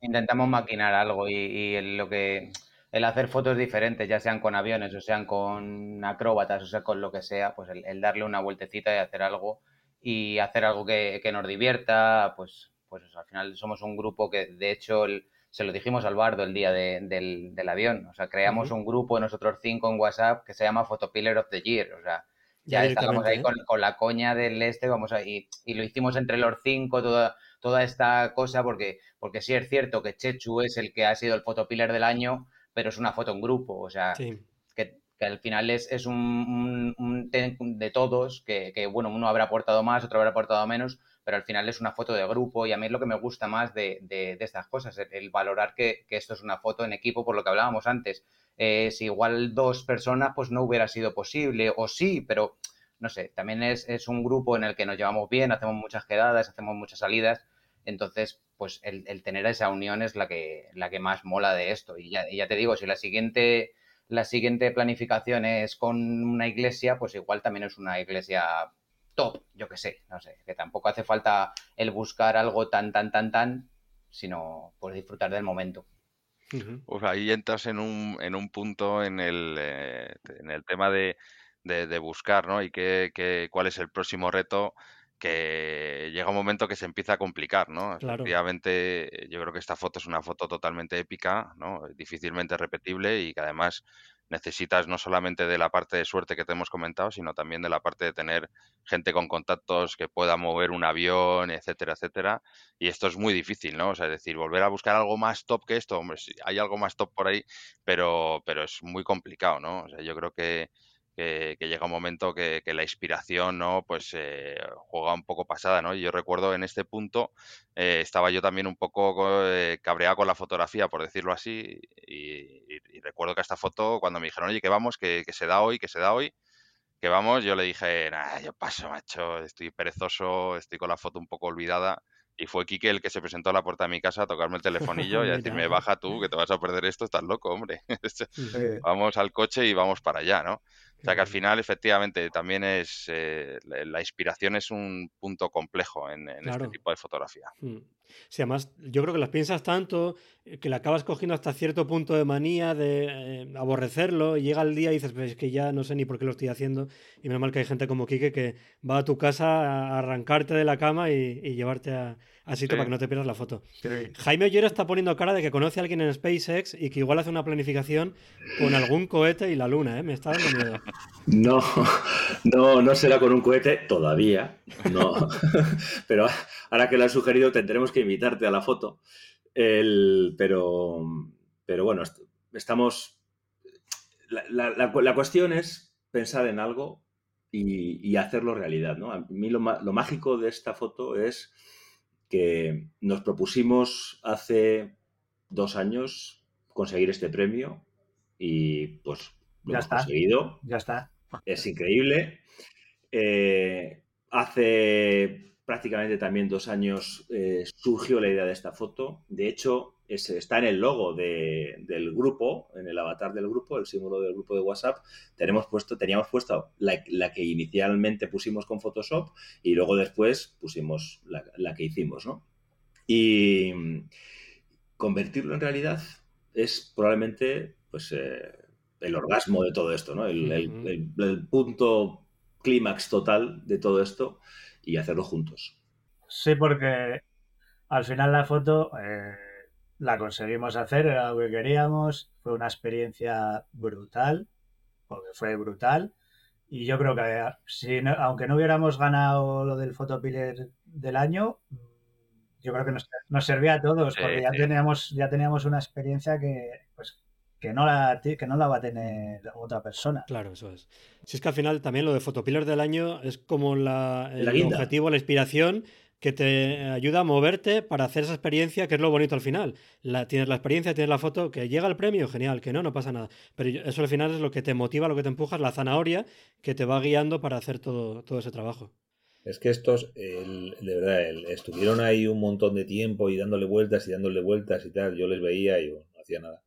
intentamos, maquinar algo y, lo que el hacer fotos diferentes, ya sean con aviones o sean con acróbatas o sea con lo que sea, pues el, darle una vueltecita y hacer algo y hacer algo que, nos divierta, pues, pues al final somos un grupo que de hecho se lo dijimos al Bardo el día del, avión, o sea, creamos un grupo nosotros cinco en WhatsApp que se llama Photopillar of the Year, o sea, ya, estábamos ahí ¿eh? con, la coña del este, vamos a, y, y lo hicimos entre los cinco, toda toda esta cosa, porque, porque sí es cierto que Chechu es el que ha sido el fotopilar del año, pero es una foto en grupo, o sea, que, al final es, es un, de todos, que, bueno, uno habrá aportado más, otro habrá aportado menos, pero al final es una foto de grupo y a mí es lo que me gusta más de, de, estas cosas, el, valorar que, que, esto es una foto en equipo, por lo que hablábamos antes. Eh, si igual dos personas, pues no hubiera sido posible, o sí, pero no sé, también es, es, un grupo en el que nos llevamos bien, hacemos muchas quedadas, hacemos muchas salidas, entonces, pues el, el tener esa unión es la que, la que más mola de esto. Y ya, ya te digo, si la siguiente, la siguiente planificación es con una iglesia, pues igual también es una iglesia top, yo que sé, no sé, que tampoco hace falta el buscar algo tan, tan, tan, tan, sino por disfrutar del momento. Pues ahí entras en un, en un punto en el, eh, en el tema de, de, buscar, ¿no? Y qué, cuál es el próximo reto que llega un momento que se empieza a complicar, ¿no? Claro. Efectivamente, yo creo que esta foto es una foto totalmente épica, ¿no? Difícilmente repetible y que además necesitas no solamente de la parte de suerte que te hemos comentado, sino también de la parte de tener gente con contactos que pueda mover un avión, etcétera, etcétera. Y esto es muy difícil, ¿no? O sea, es decir, volver a buscar algo más top que esto, hombre, hay algo más top por ahí, pero, pero es muy complicado, ¿no? O sea, yo creo que que, llega un momento que, la inspiración, ¿no? Pues eh, juega un poco pasada, ¿no? Y yo recuerdo en este punto, eh, estaba yo también un poco eh, cabreado con la fotografía, por decirlo así, y, recuerdo que esta foto, cuando me dijeron, oye, que vamos, que, se da hoy, que se da hoy, que vamos, yo le dije, nada, yo paso, macho, estoy perezoso, estoy con la foto un poco olvidada. Y fue Quique el que se presentó a la puerta de mi casa a tocarme el telefonillo y a decirme, baja tú, que te vas a perder esto, estás loco, hombre. vamos al coche y vamos para allá, ¿no? O sea que al final, efectivamente, también es eh, la inspiración es un punto complejo en, este tipo de fotografía. Hmm. Sí, además, yo creo que las piensas tanto eh, que la acabas cogiendo hasta cierto punto de manía, de eh, aborrecerlo, y llega el día y dices, pues es que ya no sé ni por qué lo estoy haciendo. Y menos mal que hay gente como Quique que va a tu casa a arrancarte de la cama y, llevarte a, sitio para que no te pierdas la foto. Jaime Ollero está poniendo cara de que conoce a alguien en SpaceX y que igual hace una planificación con algún cohete y la luna, ¿eh? Me está dando miedo. No, no, no será con un cohete todavía, no. Pero ahora que lo has sugerido tendremos que invitarte a la foto. El, pero, pero bueno, estamos... La, la, cuestión es pensar en algo y, hacerlo realidad. ¿no? A mí lo, lo, mágico de esta foto es que nos propusimos hace dos años conseguir este premio y pues lo hemos conseguido. Ya está. Es increíble. Eh, hace prácticamente también dos años eh, surgió la idea de esta foto. De hecho, está en el logo del grupo, en el avatar del grupo, el símbolo del grupo de WhatsApp. Tenemos puesto, teníamos puesto la, que inicialmente pusimos con Photoshop y luego después pusimos la, que hicimos, ¿no? Y convertirlo en realidad es probablemente pues, eh, el orgasmo de todo esto, ¿no? el punto clímax total de todo esto y hacerlo juntos. Sí, porque al final la foto eh, la conseguimos hacer, era lo que queríamos, fue una experiencia brutal, porque fue brutal. Y yo creo que eh, si aunque no hubiéramos ganado lo del Photopiller del año, yo creo que nos, servía a todos, porque ya teníamos, ya teníamos una experiencia que, pues, que no, la, que no la va a tener otra persona. Claro, eso es. Si es que al final también lo de Photopiller del año es como la, el objetivo, la inspiración que te ayuda a moverte para hacer esa experiencia, que es lo bonito al final. La, tienes la experiencia, tienes la foto, que llega el premio, genial, que no, no pasa nada. Pero eso al final es lo que te motiva, lo que te empuja, la zanahoria que te va guiando para hacer todo, todo ese trabajo. Es que estos, de verdad, estuvieron ahí un montón de tiempo y dándole vueltas y dándole vueltas y tal. Yo les veía y no hacía nada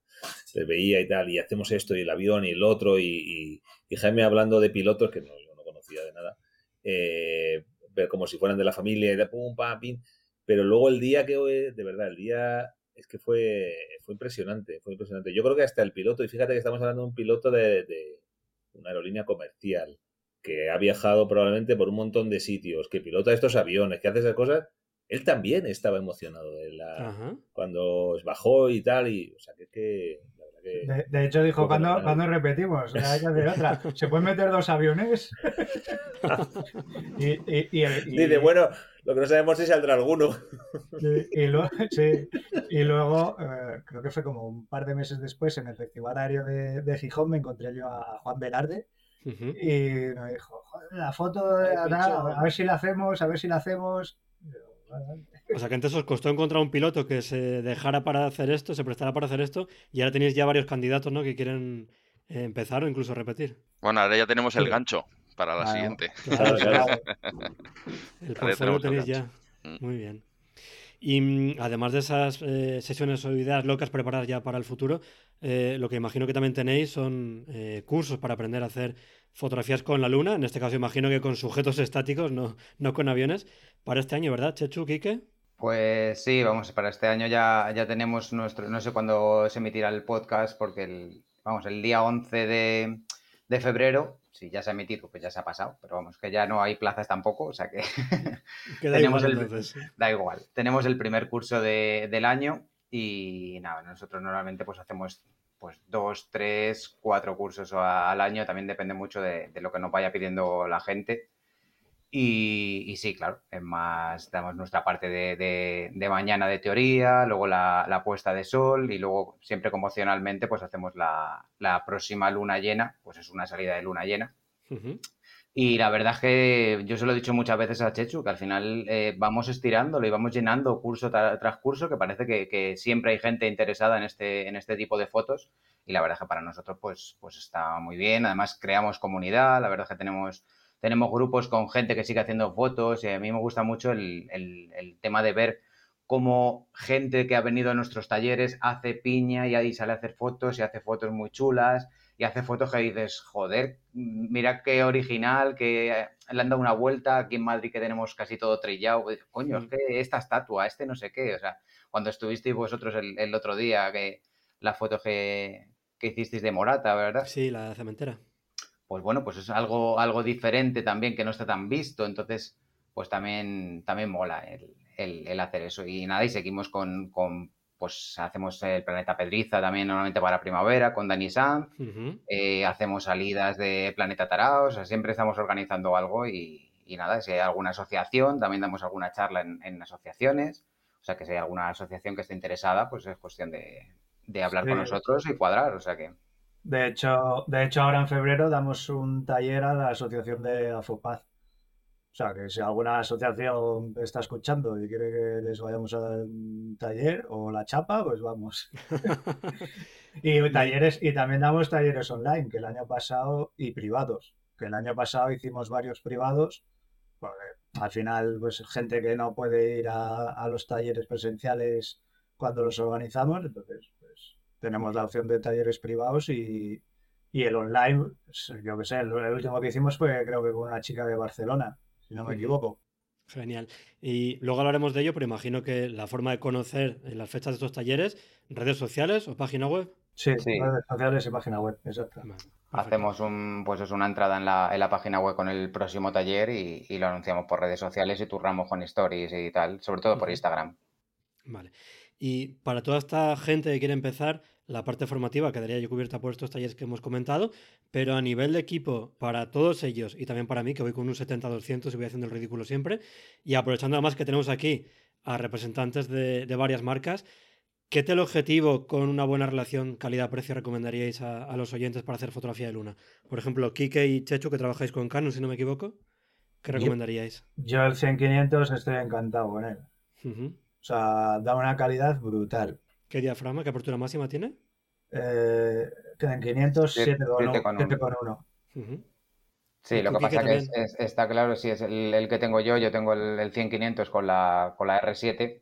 les veía y tal, y hacemos esto y el avión y el otro, y, Jaime hablando de pilotos, que no, yo no conocía de nada, eh, ver como si fueran de la familia y de pum, pam, pim, pero luego el día que, de verdad, el día es que fue, fue impresionante, fue impresionante. Yo creo que hasta el piloto, y fíjate que estamos hablando de un piloto de, de una aerolínea comercial, que ha viajado probablemente por un montón de sitios, que pilota estos aviones, que hace esas cosas, él también estaba emocionado de la, cuando bajó y tal, y o sea, que, que de, hecho, dijo, cuando, cuando repetimos? Hay que hacer otra. ¿Se pueden meter dos aviones? y, y, Dice, bueno, lo que no sabemos es si saldrá alguno. y, luego, sí. y luego eh, creo que fue como un par de meses después, en el Festival Aéreo de, de Gijón, me encontré yo a Juan Velarde. Y me dijo, la foto, a ver si la hacemos, a ver si la hacemos. O sea que antes os costó encontrar un piloto que se dejara para hacer esto, se prestara para hacer esto, y ahora tenéis ya varios candidatos ¿no? que quieren eh, empezar o incluso repetir. Bueno, ahora ya tenemos el gancho para la siguiente. el portfolio tenéis ya. Mm. Muy bien. Y mm, además de esas eh, sesiones o ideas locas preparadas ya para el futuro, eh, lo que imagino que también tenéis son cursos para aprender a hacer fotografías con la luna. En este caso imagino que con sujetos estáticos, no, no con aviones. Para este año, ¿verdad, Chechu, Quique? Pues sí, vamos, para este año ya, ya tenemos nuestro, no sé cuándo se emitirá el podcast, porque el, vamos, el día 11 de, febrero, si ya se ha emitido, pues ya se ha pasado, pero vamos, que ya no hay plazas tampoco, o sea que tenemos el, da igual, tenemos el primer curso del año y nada, nosotros normalmente pues hacemos pues dos, tres, cuatro cursos al año, también depende mucho de, de lo que nos vaya pidiendo la gente y, sí, claro, es más, damos nuestra parte de, mañana de teoría, luego la, puesta de sol y luego siempre conmocionalmente pues hacemos la, próxima luna llena, pues es una salida de luna llena. Y la verdad es que yo se lo he dicho muchas veces a Chechu, que al final eh, vamos estirándolo y vamos llenando curso tras curso, que parece que, siempre hay gente interesada en este, en este tipo de fotos. Y la verdad es que para nosotros pues, pues está muy bien. Además creamos comunidad, la verdad es que tenemos tenemos grupos con gente que sigue haciendo fotos y a mí me gusta mucho el, tema de ver cómo gente que ha venido a nuestros talleres hace piña y ahí sale a hacer fotos y hace fotos muy chulas y hace fotos que dices, joder, mira qué original, que le han dado una vuelta, aquí en Madrid que tenemos casi todo trillado, coño, es que esta estatua, este no sé qué, o sea, cuando estuvisteis vosotros el, otro día, que la foto que, que hicisteis de Morata, ¿verdad? Sí, la cementera. Pues bueno, pues es algo, algo diferente también que no está tan visto, entonces pues también, también mola el, el, hacer eso. Y nada, y seguimos con, con, pues hacemos el Planeta Pedriza también normalmente para primavera con Dani Sanz, eh, hacemos salidas de Planeta Tarao, o sea, siempre estamos organizando algo y, y, nada, si hay alguna asociación, también damos alguna charla en, en, asociaciones, o sea, que si hay alguna asociación que esté interesada, pues es cuestión de, de hablar con nosotros y cuadrar, o sea que... De hecho, de hecho, ahora en febrero damos un taller a la asociación de Afopaz. O sea, que si alguna asociación está escuchando y quiere que les vayamos al taller o la chapa, pues vamos. y talleres, y también damos talleres online, que el año pasado, y privados, que el año pasado hicimos varios privados, porque al final, pues gente que no puede ir a, a los talleres presenciales cuando los organizamos, entonces tenemos la opción de talleres privados y, el online, pues, yo qué sé, el, último que hicimos fue creo que con una chica de Barcelona, si no me equivoco. Genial. Y luego hablaremos de ello, pero imagino que la forma de conocer las fechas de estos talleres, redes sociales o página web. Sí, redes sociales y página web, exacto. Hacemos un, pues es una entrada en la, en la, página web con el próximo taller y, lo anunciamos por redes sociales y turramos con stories y tal, sobre todo por Instagram. Vale. Y para toda esta gente que quiere empezar, la parte formativa quedaría yo cubierta por estos talleres que hemos comentado, pero a nivel de equipo, para todos ellos y también para mí, que voy con un 70-200 y voy haciendo el ridículo siempre, y aprovechando además que tenemos aquí a representantes de, varias marcas, ¿qué objetivo con una buena relación calidad-precio recomendaríais a, los oyentes para hacer fotografía de luna? Por ejemplo, Kike y Chechu, que trabajáis con Canon, si no me equivoco, ¿qué recomendaríais? Yo, el 100-500 estoy encantado con él. O sea, da una calidad brutal. ¿Qué diafragma, qué apertura máxima tiene? Eh, en 500, 7,1. Sí, lo que pasa que es, está claro, si es el, que tengo yo, yo tengo el, el 100-500 con la, con la R7,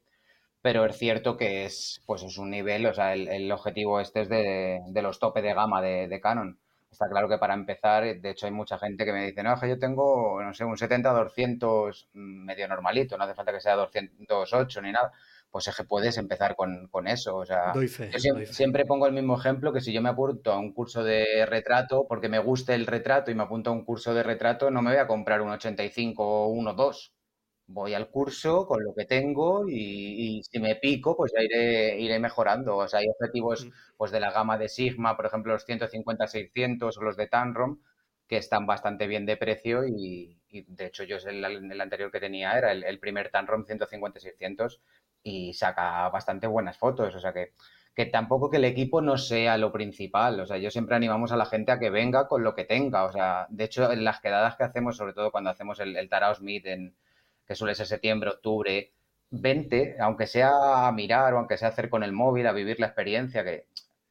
pero es cierto que es, pues es un nivel, o sea, el, objetivo este es de, de, los tope de gama de, de, Canon. Está claro que para empezar, de hecho hay mucha gente que me dice, no, es que yo tengo, no sé, un 70-200 medio normalito, no hace falta que sea 208 ni nada, pues es que puedes empezar con, eso. O sea, siempre, pongo el mismo ejemplo que si yo me apunto a un curso de retrato porque me guste el retrato y me apunto a un curso de retrato, no me voy a comprar un 85 o uno 2. Voy al curso con lo que tengo y, si me pico, pues ya iré, iré mejorando. O sea, hay objetivos pues de la gama de Sigma, por ejemplo, los 150-600 o los de Tanrom, que están bastante bien de precio y, de hecho yo el, el, anterior que tenía era el, el primer Tanrom 150-600 y saca bastante buenas fotos. O sea que, que tampoco que el equipo no sea lo principal. O sea, yo siempre animamos a la gente a que venga con lo que tenga. O sea, de hecho, en las quedadas que hacemos, sobre todo cuando hacemos el, el Tarao Smith, en, que suele ser septiembre, octubre, vente, aunque sea a mirar o aunque sea hacer con el móvil, a vivir la experiencia, que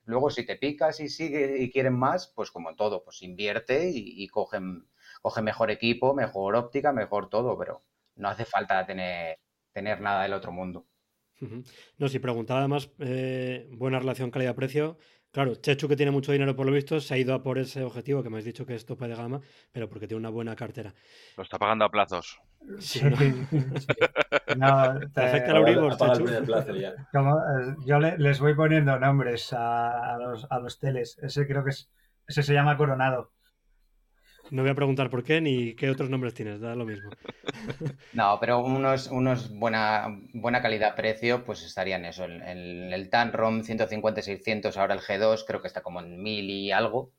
luego si te picas y sigue y quieren más, pues como todo, pues invierte y, cogen, coge mejor equipo, mejor óptica, mejor todo, pero no hace falta tener, tener nada del otro mundo. No, si preguntaba además eh, buena relación calidad-precio, claro, Chechu que tiene mucho dinero por lo visto se ha ido a por ese objetivo que me has dicho que es tope de gama, pero porque tiene una buena cartera. Lo está pagando a plazos. Sí, no. yo les voy poniendo nombres a, los, a los teles. Ese creo que es, ese se llama Coronado. No voy a preguntar por qué ni qué otros nombres tienes, da lo mismo. No, pero unos, unos buena, buena calidad-precio, pues estarían eso. En, el Tanrom 150-600, ahora el G2, creo que está como en 1000 y algo.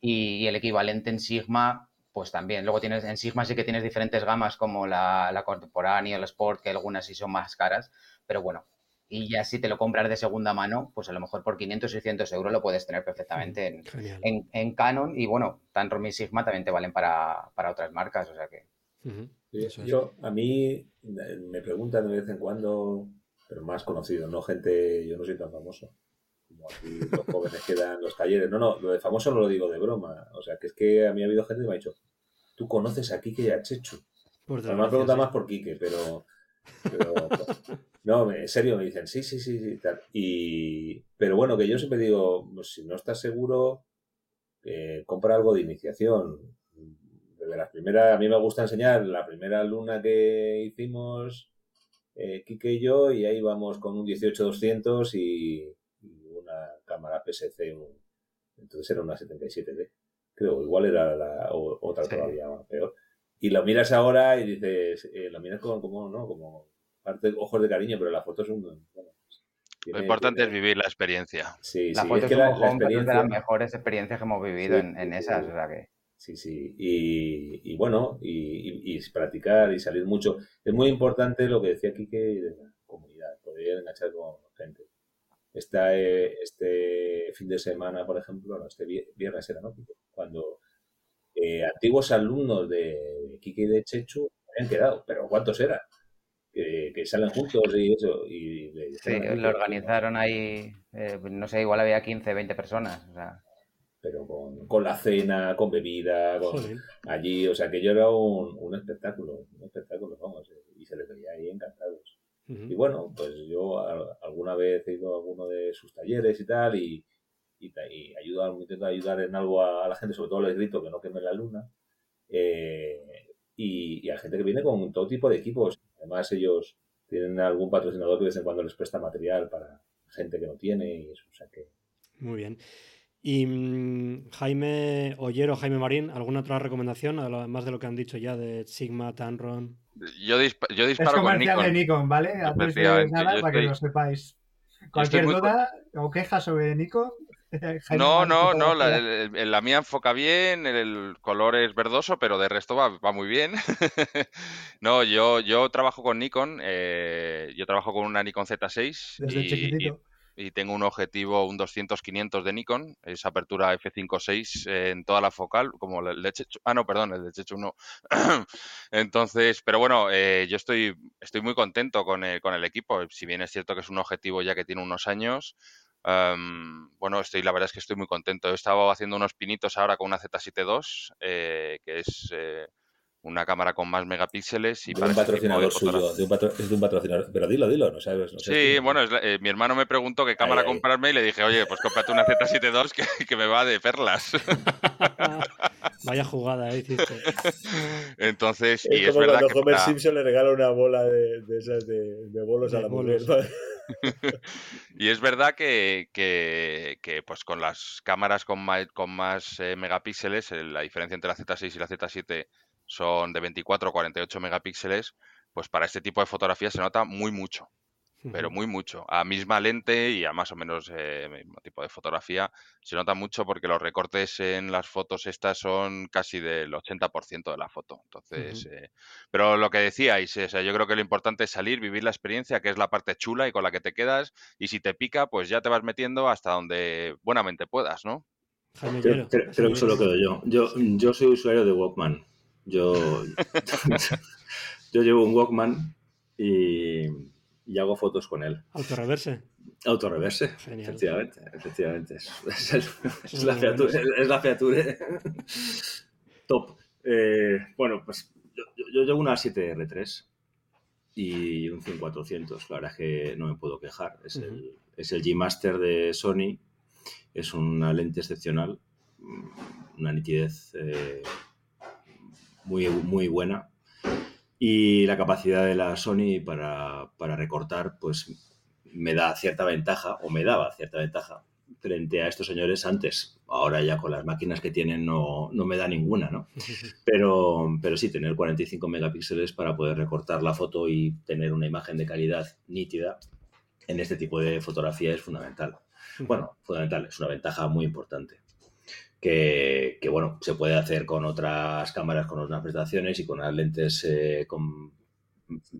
y, el equivalente en Sigma, pues también. Luego tienes en Sigma sí que tienes diferentes gamas como la, la contemporánea, el Sport, que algunas sí son más caras. Pero bueno, y ya si te lo compras de segunda mano, pues a lo mejor por 500, 600 euros lo puedes tener perfectamente en, en, Canon y bueno, Tanrom y Sigma también te valen para, otras marcas, o sea que... yo, a mí me preguntan de vez en cuando, pero más conocido, no gente, yo no soy tan famoso, como aquí los jóvenes que dan los talleres. No, no, lo de famoso no lo digo de broma, o sea, que es que a mí ha habido gente que me ha dicho, tú conoces a Kike y a Chechu. Por me pregunta más por Kike, pero... pero no, en serio, me dicen, sí, sí, sí, sí, tal. Y, pero bueno, que yo siempre digo, pues, si no estás seguro, eh, compra algo de iniciación. Desde las primeras, a mí me gusta enseñar la primera luna que hicimos, eh, Kike y yo, y ahí vamos con un 18-200 y, una cámara PSC, entonces era una 77D, creo, igual era la, otra todavía peor. Y lo miras ahora y dices, eh, lo miras como, como, ¿no? Como parte, ojos de cariño, pero la foto es un... lo importante es vivir la experiencia. Sí, la foto es, que la, experiencia... de las mejores experiencias que hemos vivido en, en, esas. O sea que... Sí, sí. Y, y bueno, y, y, practicar y salir mucho. Es muy importante lo que decía Kike de la comunidad, poder enganchar con gente. Esta, eh, este fin de semana, por ejemplo, no, este viernes era, ¿no? Cuando eh, antiguos alumnos de Kike y de Chechu habían quedado, pero ¿cuántos eran? Que, que salen juntos y eso. Y sí, lo organizaron ahí, eh, no sé, igual había 15, 20 personas. O sea pero con, la cena, con bebida, allí, o sea que yo era un, espectáculo, un espectáculo, vamos, y se les veía ahí encantados. Y bueno, pues yo alguna vez he ido a alguno de sus talleres y tal, y, y, y ayudar, intento ayudar en algo a, la gente, sobre todo les grito que no queme la luna, eh, y, a gente que viene con todo tipo de equipos. Además ellos tienen algún patrocinador que de vez en cuando les presta material para gente que no tiene, y eso, o sea que... Muy bien. Y mm, Jaime Ollero, Jaime Marín, ¿alguna otra recomendación, además de lo que han dicho ya de Sigma, Tanron? Yo, yo disparo es comercial con Nikon. de Nikon, ¿vale? Antes de nada, para que lo sepáis. Cualquier duda o queja sobre Nikon. no, no, no, la, la, mía enfoca bien, el color es verdoso, pero de resto va, va muy bien. no, yo, yo trabajo con Nikon, eh, yo trabajo con una Nikon Z6. Desde y, chiquitito y tengo un objetivo, un 200-500 de Nikon, es apertura f5.6 en toda la focal, como el de Chechu. Ah, no, perdón, el de Chechu no. Entonces, pero bueno, eh, yo estoy, estoy muy contento con el, con el equipo, si bien es cierto que es un objetivo ya que tiene unos años. Bueno, estoy, la verdad es que estoy muy contento. He estado haciendo unos pinitos ahora con una Z7 II, eh, que es eh, una cámara con más megapíxeles y de un patrocinador suyo, de un es de un patrocinador, pero dilo, dilo, no sabes. sí, bueno, eh, mi hermano me preguntó qué cámara comprarme y le dije, oye, pues cómprate una Z7 II que, que me va de perlas. Vaya jugada, ¿eh? Entonces, y es, verdad cuando Homer Simpson le regala una bola de, de esas de, de bolos a la mujer. y es verdad que, que, que, pues con las cámaras con más, con más eh, megapíxeles, la diferencia entre la Z6 y la Z7 son de 24 o 48 megapíxeles, pues para este tipo de fotografía se nota muy mucho, pero muy mucho. A misma lente y a más o menos eh, mismo tipo de fotografía se nota mucho porque los recortes en las fotos estas son casi del 80% de la foto. Entonces, eh, pero lo que decíais, o sea, yo creo que lo importante es salir, vivir la experiencia, que es la parte chula y con la que te quedas, y si te pica, pues ya te vas metiendo hasta donde buenamente puedas, ¿no? Creo, que solo quedo yo. yo. Yo soy usuario de Walkman. Yo, yo llevo un Walkman y, y hago fotos con él. ¿Autorreverse? Autorreverse, efectivamente, efectivamente. Es, la feature, es, la feature. top. Eh, bueno, pues yo, yo, llevo una 7R3 y un 5400. La verdad es que no me puedo quejar. Es, el, es el G-Master de Sony. Es una lente excepcional, una nitidez eh, muy, muy buena. Y la capacidad de la Sony para, para recortar, pues me da cierta ventaja, o me daba cierta ventaja, frente a estos señores antes. Ahora ya con las máquinas que tienen no, no, me da ninguna, ¿no? Pero, pero sí, tener 45 megapíxeles para poder recortar la foto y tener una imagen de calidad nítida en este tipo de fotografía es fundamental. Bueno, fundamental, es una ventaja muy importante que, bueno, se puede hacer con otras cámaras, con otras prestaciones y con las lentes eh, con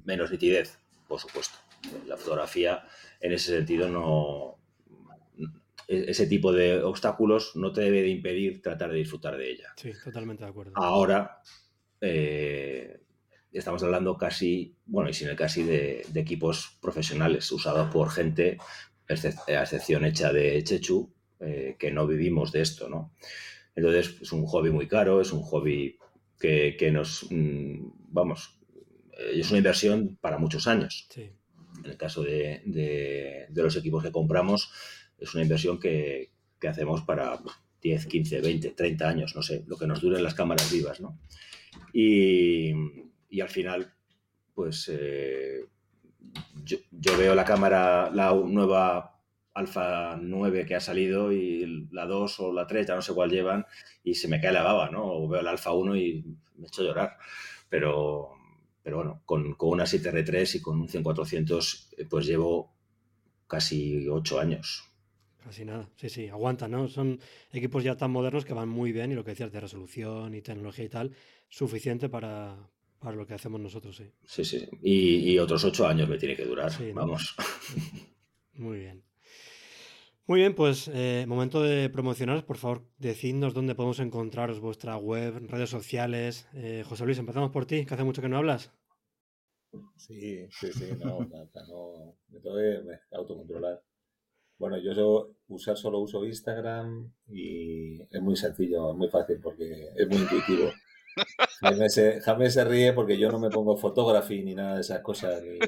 menos nitidez, por supuesto. La fotografía, en ese sentido, no. E-, ese tipo de obstáculos no te debe de impedir tratar de disfrutar de ella. Sí, totalmente de acuerdo. Ahora, eh, estamos hablando casi, bueno, y sin el casi de, de equipos profesionales usados por gente, a excepción hecha de Chechu, eh, que no vivimos de esto, ¿no? Entonces, es un hobby muy caro, es un hobby que, nos, mm, vamos, eh, es una inversión para muchos años. En el caso de, los equipos que compramos, es una inversión que, hacemos para, 10, 15, 20, 30 años, no sé, lo que nos duren las cámaras vivas, ¿no? Y, al final, pues eh, yo, veo la cámara, la nueva Alfa 9 que ha salido y la 2 o la 3, ya no sé cuál llevan, y se me cae la baba, ¿no? O veo la Alfa 1 y me echo a llorar. Pero, pero bueno, con, con una 7R3 y con un 100-400, eh, pues llevo casi 8 años. Casi nada, sí, sí, aguanta, ¿no? Son equipos ya tan modernos que van muy bien y lo que decías de resolución y tecnología y tal, suficiente para, para lo que hacemos nosotros, sí. Sí, sí, y, otros 8 años me tiene que durar, vamos. Muy bien. Muy bien, pues eh, momento de promocionaros. Por favor, decidnos dónde podemos encontraros, vuestra web, redes sociales. Eh, José Luis, empezamos por ti, que hace mucho que no hablas. Sí, sí, sí, no, no, me tengo que autocontrolar. Bueno, yo usar solo uso Instagram y es muy sencillo, es muy fácil porque es muy intuitivo. Jaime se, ríe porque yo no me pongo photography ni nada de esas cosas, ni,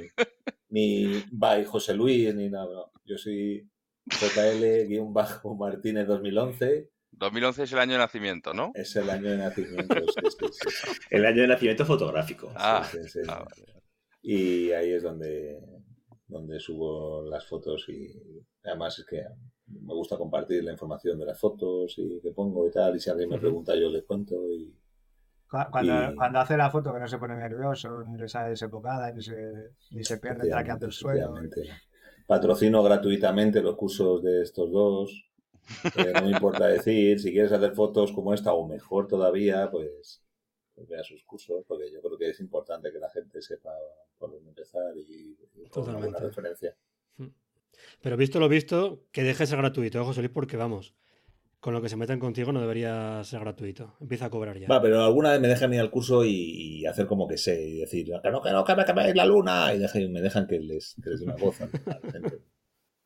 ni by José Luis, ni nada. Yo soy JL-Martínez 2011. 2011 es el año de nacimiento, ¿no? Es el año de nacimiento. El año de nacimiento fotográfico. Ah, ah Y ahí es donde, donde subo las fotos y además es que me gusta compartir la información de las fotos y que pongo y tal. Y si alguien me pregunta, yo le cuento. Y, cuando, cuando hace la foto que no se pone nervioso, ni le sale desembocada, ni se, ni se pierde traqueando el suelo patrocino gratuitamente los cursos de estos dos. Eh, no me importa decir, si quieres hacer fotos como esta o mejor todavía, pues, pues, vea sus cursos, porque yo creo que es importante que la gente sepa por dónde empezar y, una buena referencia. Pero visto lo visto, que deje ser gratuito, ¿eh, José Luis, porque vamos, con lo que se metan contigo no debería ser gratuito. Empieza a cobrar ya. Va, pero alguna vez me dejan ir al curso y, hacer como que sé y decir, que no, que no, que me la luna. Y me dejan que les, que les dé una voz a la gente.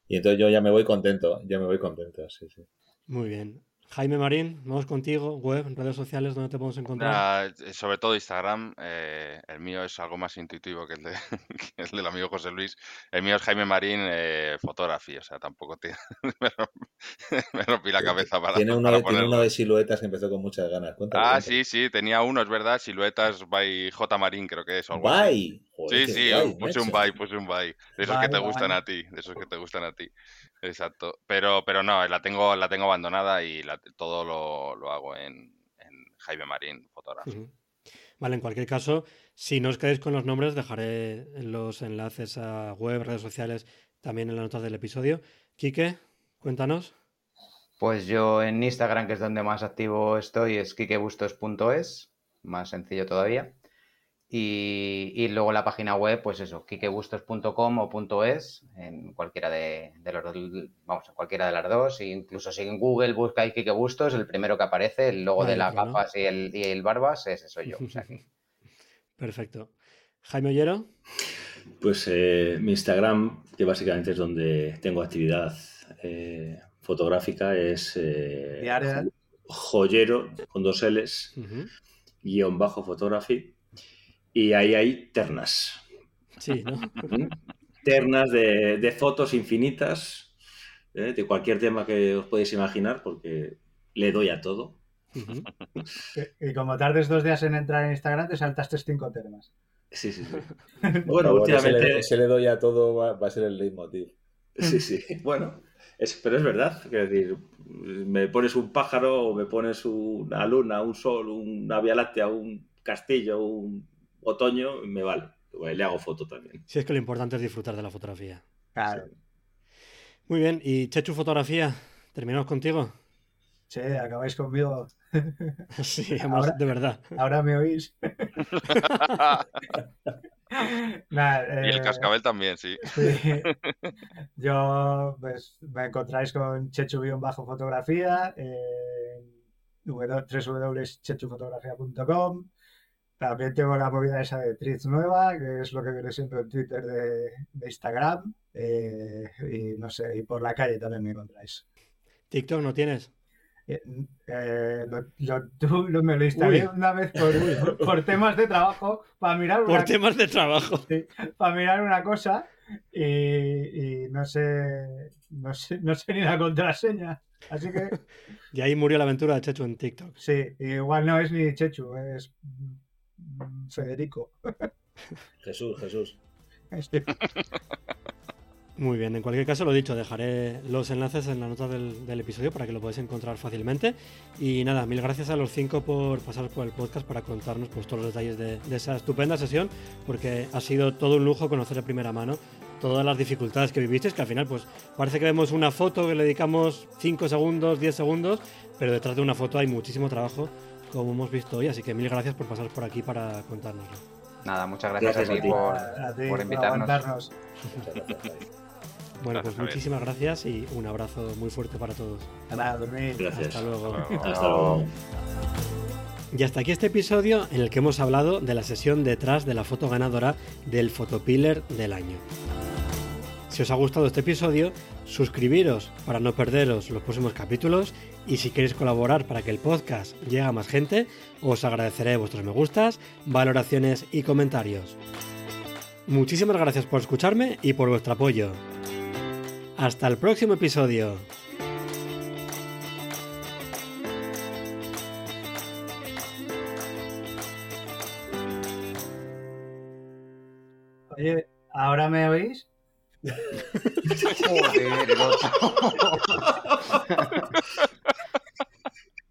Y entonces yo ya me voy contento, ya me voy contento, sí, sí. Muy bien. Jaime Marín, vamos contigo, web, redes sociales, ¿dónde te podemos encontrar? Sobre todo Instagram, eh, el mío es algo más intuitivo que el, de, el del amigo José Luis. El mío es Jaime Marín eh, o sea, tampoco me, rompí, la cabeza para Tiene uno, tiene uno de siluetas que empezó con muchas ganas. ah, sí, sí, tenía uno, es verdad, siluetas by J Marín, creo que es. By. Sí, sí, puse un by, puse un by. De esos que te gustan a ti, de esos que te gustan a ti. Exacto. Pero, pero no, la tengo, la tengo abandonada y todo lo, hago en, Jaime Marín Fotografía. Vale, en cualquier caso, si no os quedáis con los nombres, dejaré los enlaces a web, redes sociales, también en las notas del episodio. Quique, cuéntanos. Pues yo en Instagram, que es donde más activo estoy, es kikebustos.es, más sencillo todavía. Y, luego la página web, pues eso, kikebustos.com o .es, en cualquiera de, los vamos, en cualquiera de las dos. E incluso si en Google buscáis Kike Bustos, el primero que aparece, el logo de las gafas y, el, y el barbas, ese soy yo. Perfecto. Jaime Ollero. Pues eh, mi Instagram, que básicamente es donde tengo actividad eh, fotográfica, es eh, joyero con dos L's, guion bajo photography y ahí hay ternas. Sí, ¿no? ternas de, fotos infinitas, ¿eh? de cualquier tema que os podéis imaginar, porque le doy a todo. y como tardes dos días en entrar en Instagram, te saltaste cinco ternas. Sí, sí, sí. Bueno, últimamente. Ese le, doy a todo va, a ser el leitmotiv. Sí, sí. Bueno, pero es verdad. Es decir, me pones un pájaro o me pones una luna, un sol, una vía láctea, un castillo, un otoño, me vale. Le hago foto también. Sí, es que lo importante es disfrutar de la fotografía. Claro. Muy bien, y Chechu Fotografía, ¿terminamos contigo? Sí, acabáis conmigo. sí, de verdad. Ahora me oís. y el cascabel también, sí. Yo, pues, me encontráis con Chechu-bajo fotografía, en www.chechufotografía.com también tengo la movida esa de Triz Nueva, que es lo que viene siempre en Twitter de, Instagram. Eh, y no sé, y por la calle también me encontráis. ¿TikTok no tienes? Eh, eh, tú me lo instalé una vez por, temas de trabajo para mirar una, por temas de trabajo para mirar una cosa y, no sé no sé no sé ni la contraseña Así que. y ahí murió la aventura de Chechu en TikTok. Sí, igual no es ni Chechu, es Federico. Jesús, Jesús. Muy bien, en cualquier caso lo dicho, dejaré los enlaces en la nota del, episodio para que lo podáis encontrar fácilmente. Y nada, mil gracias a los cinco por pasar por el podcast para contarnos pues, todos los detalles de, esa estupenda sesión, porque ha sido todo un lujo conocer de primera mano todas las dificultades que vivisteis, que al final pues parece que vemos una foto que le dedicamos 5 segundos, 10 segundos, pero detrás de una foto hay muchísimo trabajo, como hemos visto hoy, así que mil gracias por pasar por aquí para contárnoslo. Nada, muchas gracias, a, ti por, por invitarnos. Bueno, pues muchísimas gracias y un abrazo muy fuerte para todos. Gracias. Hasta luego. Hasta luego. Y hasta aquí este episodio en el que hemos hablado de la sesión detrás de la foto ganadora del Photopiller del año. Si os ha gustado este episodio, suscribiros para no perderos los próximos capítulos y si queréis colaborar para que el podcast llegue a más gente, os agradeceré vuestros me gustas, valoraciones y comentarios. Muchísimas gracias por escucharme y por vuestro apoyo. Hasta el próximo episodio. Oye, ¿ahora me oís? Joder, el.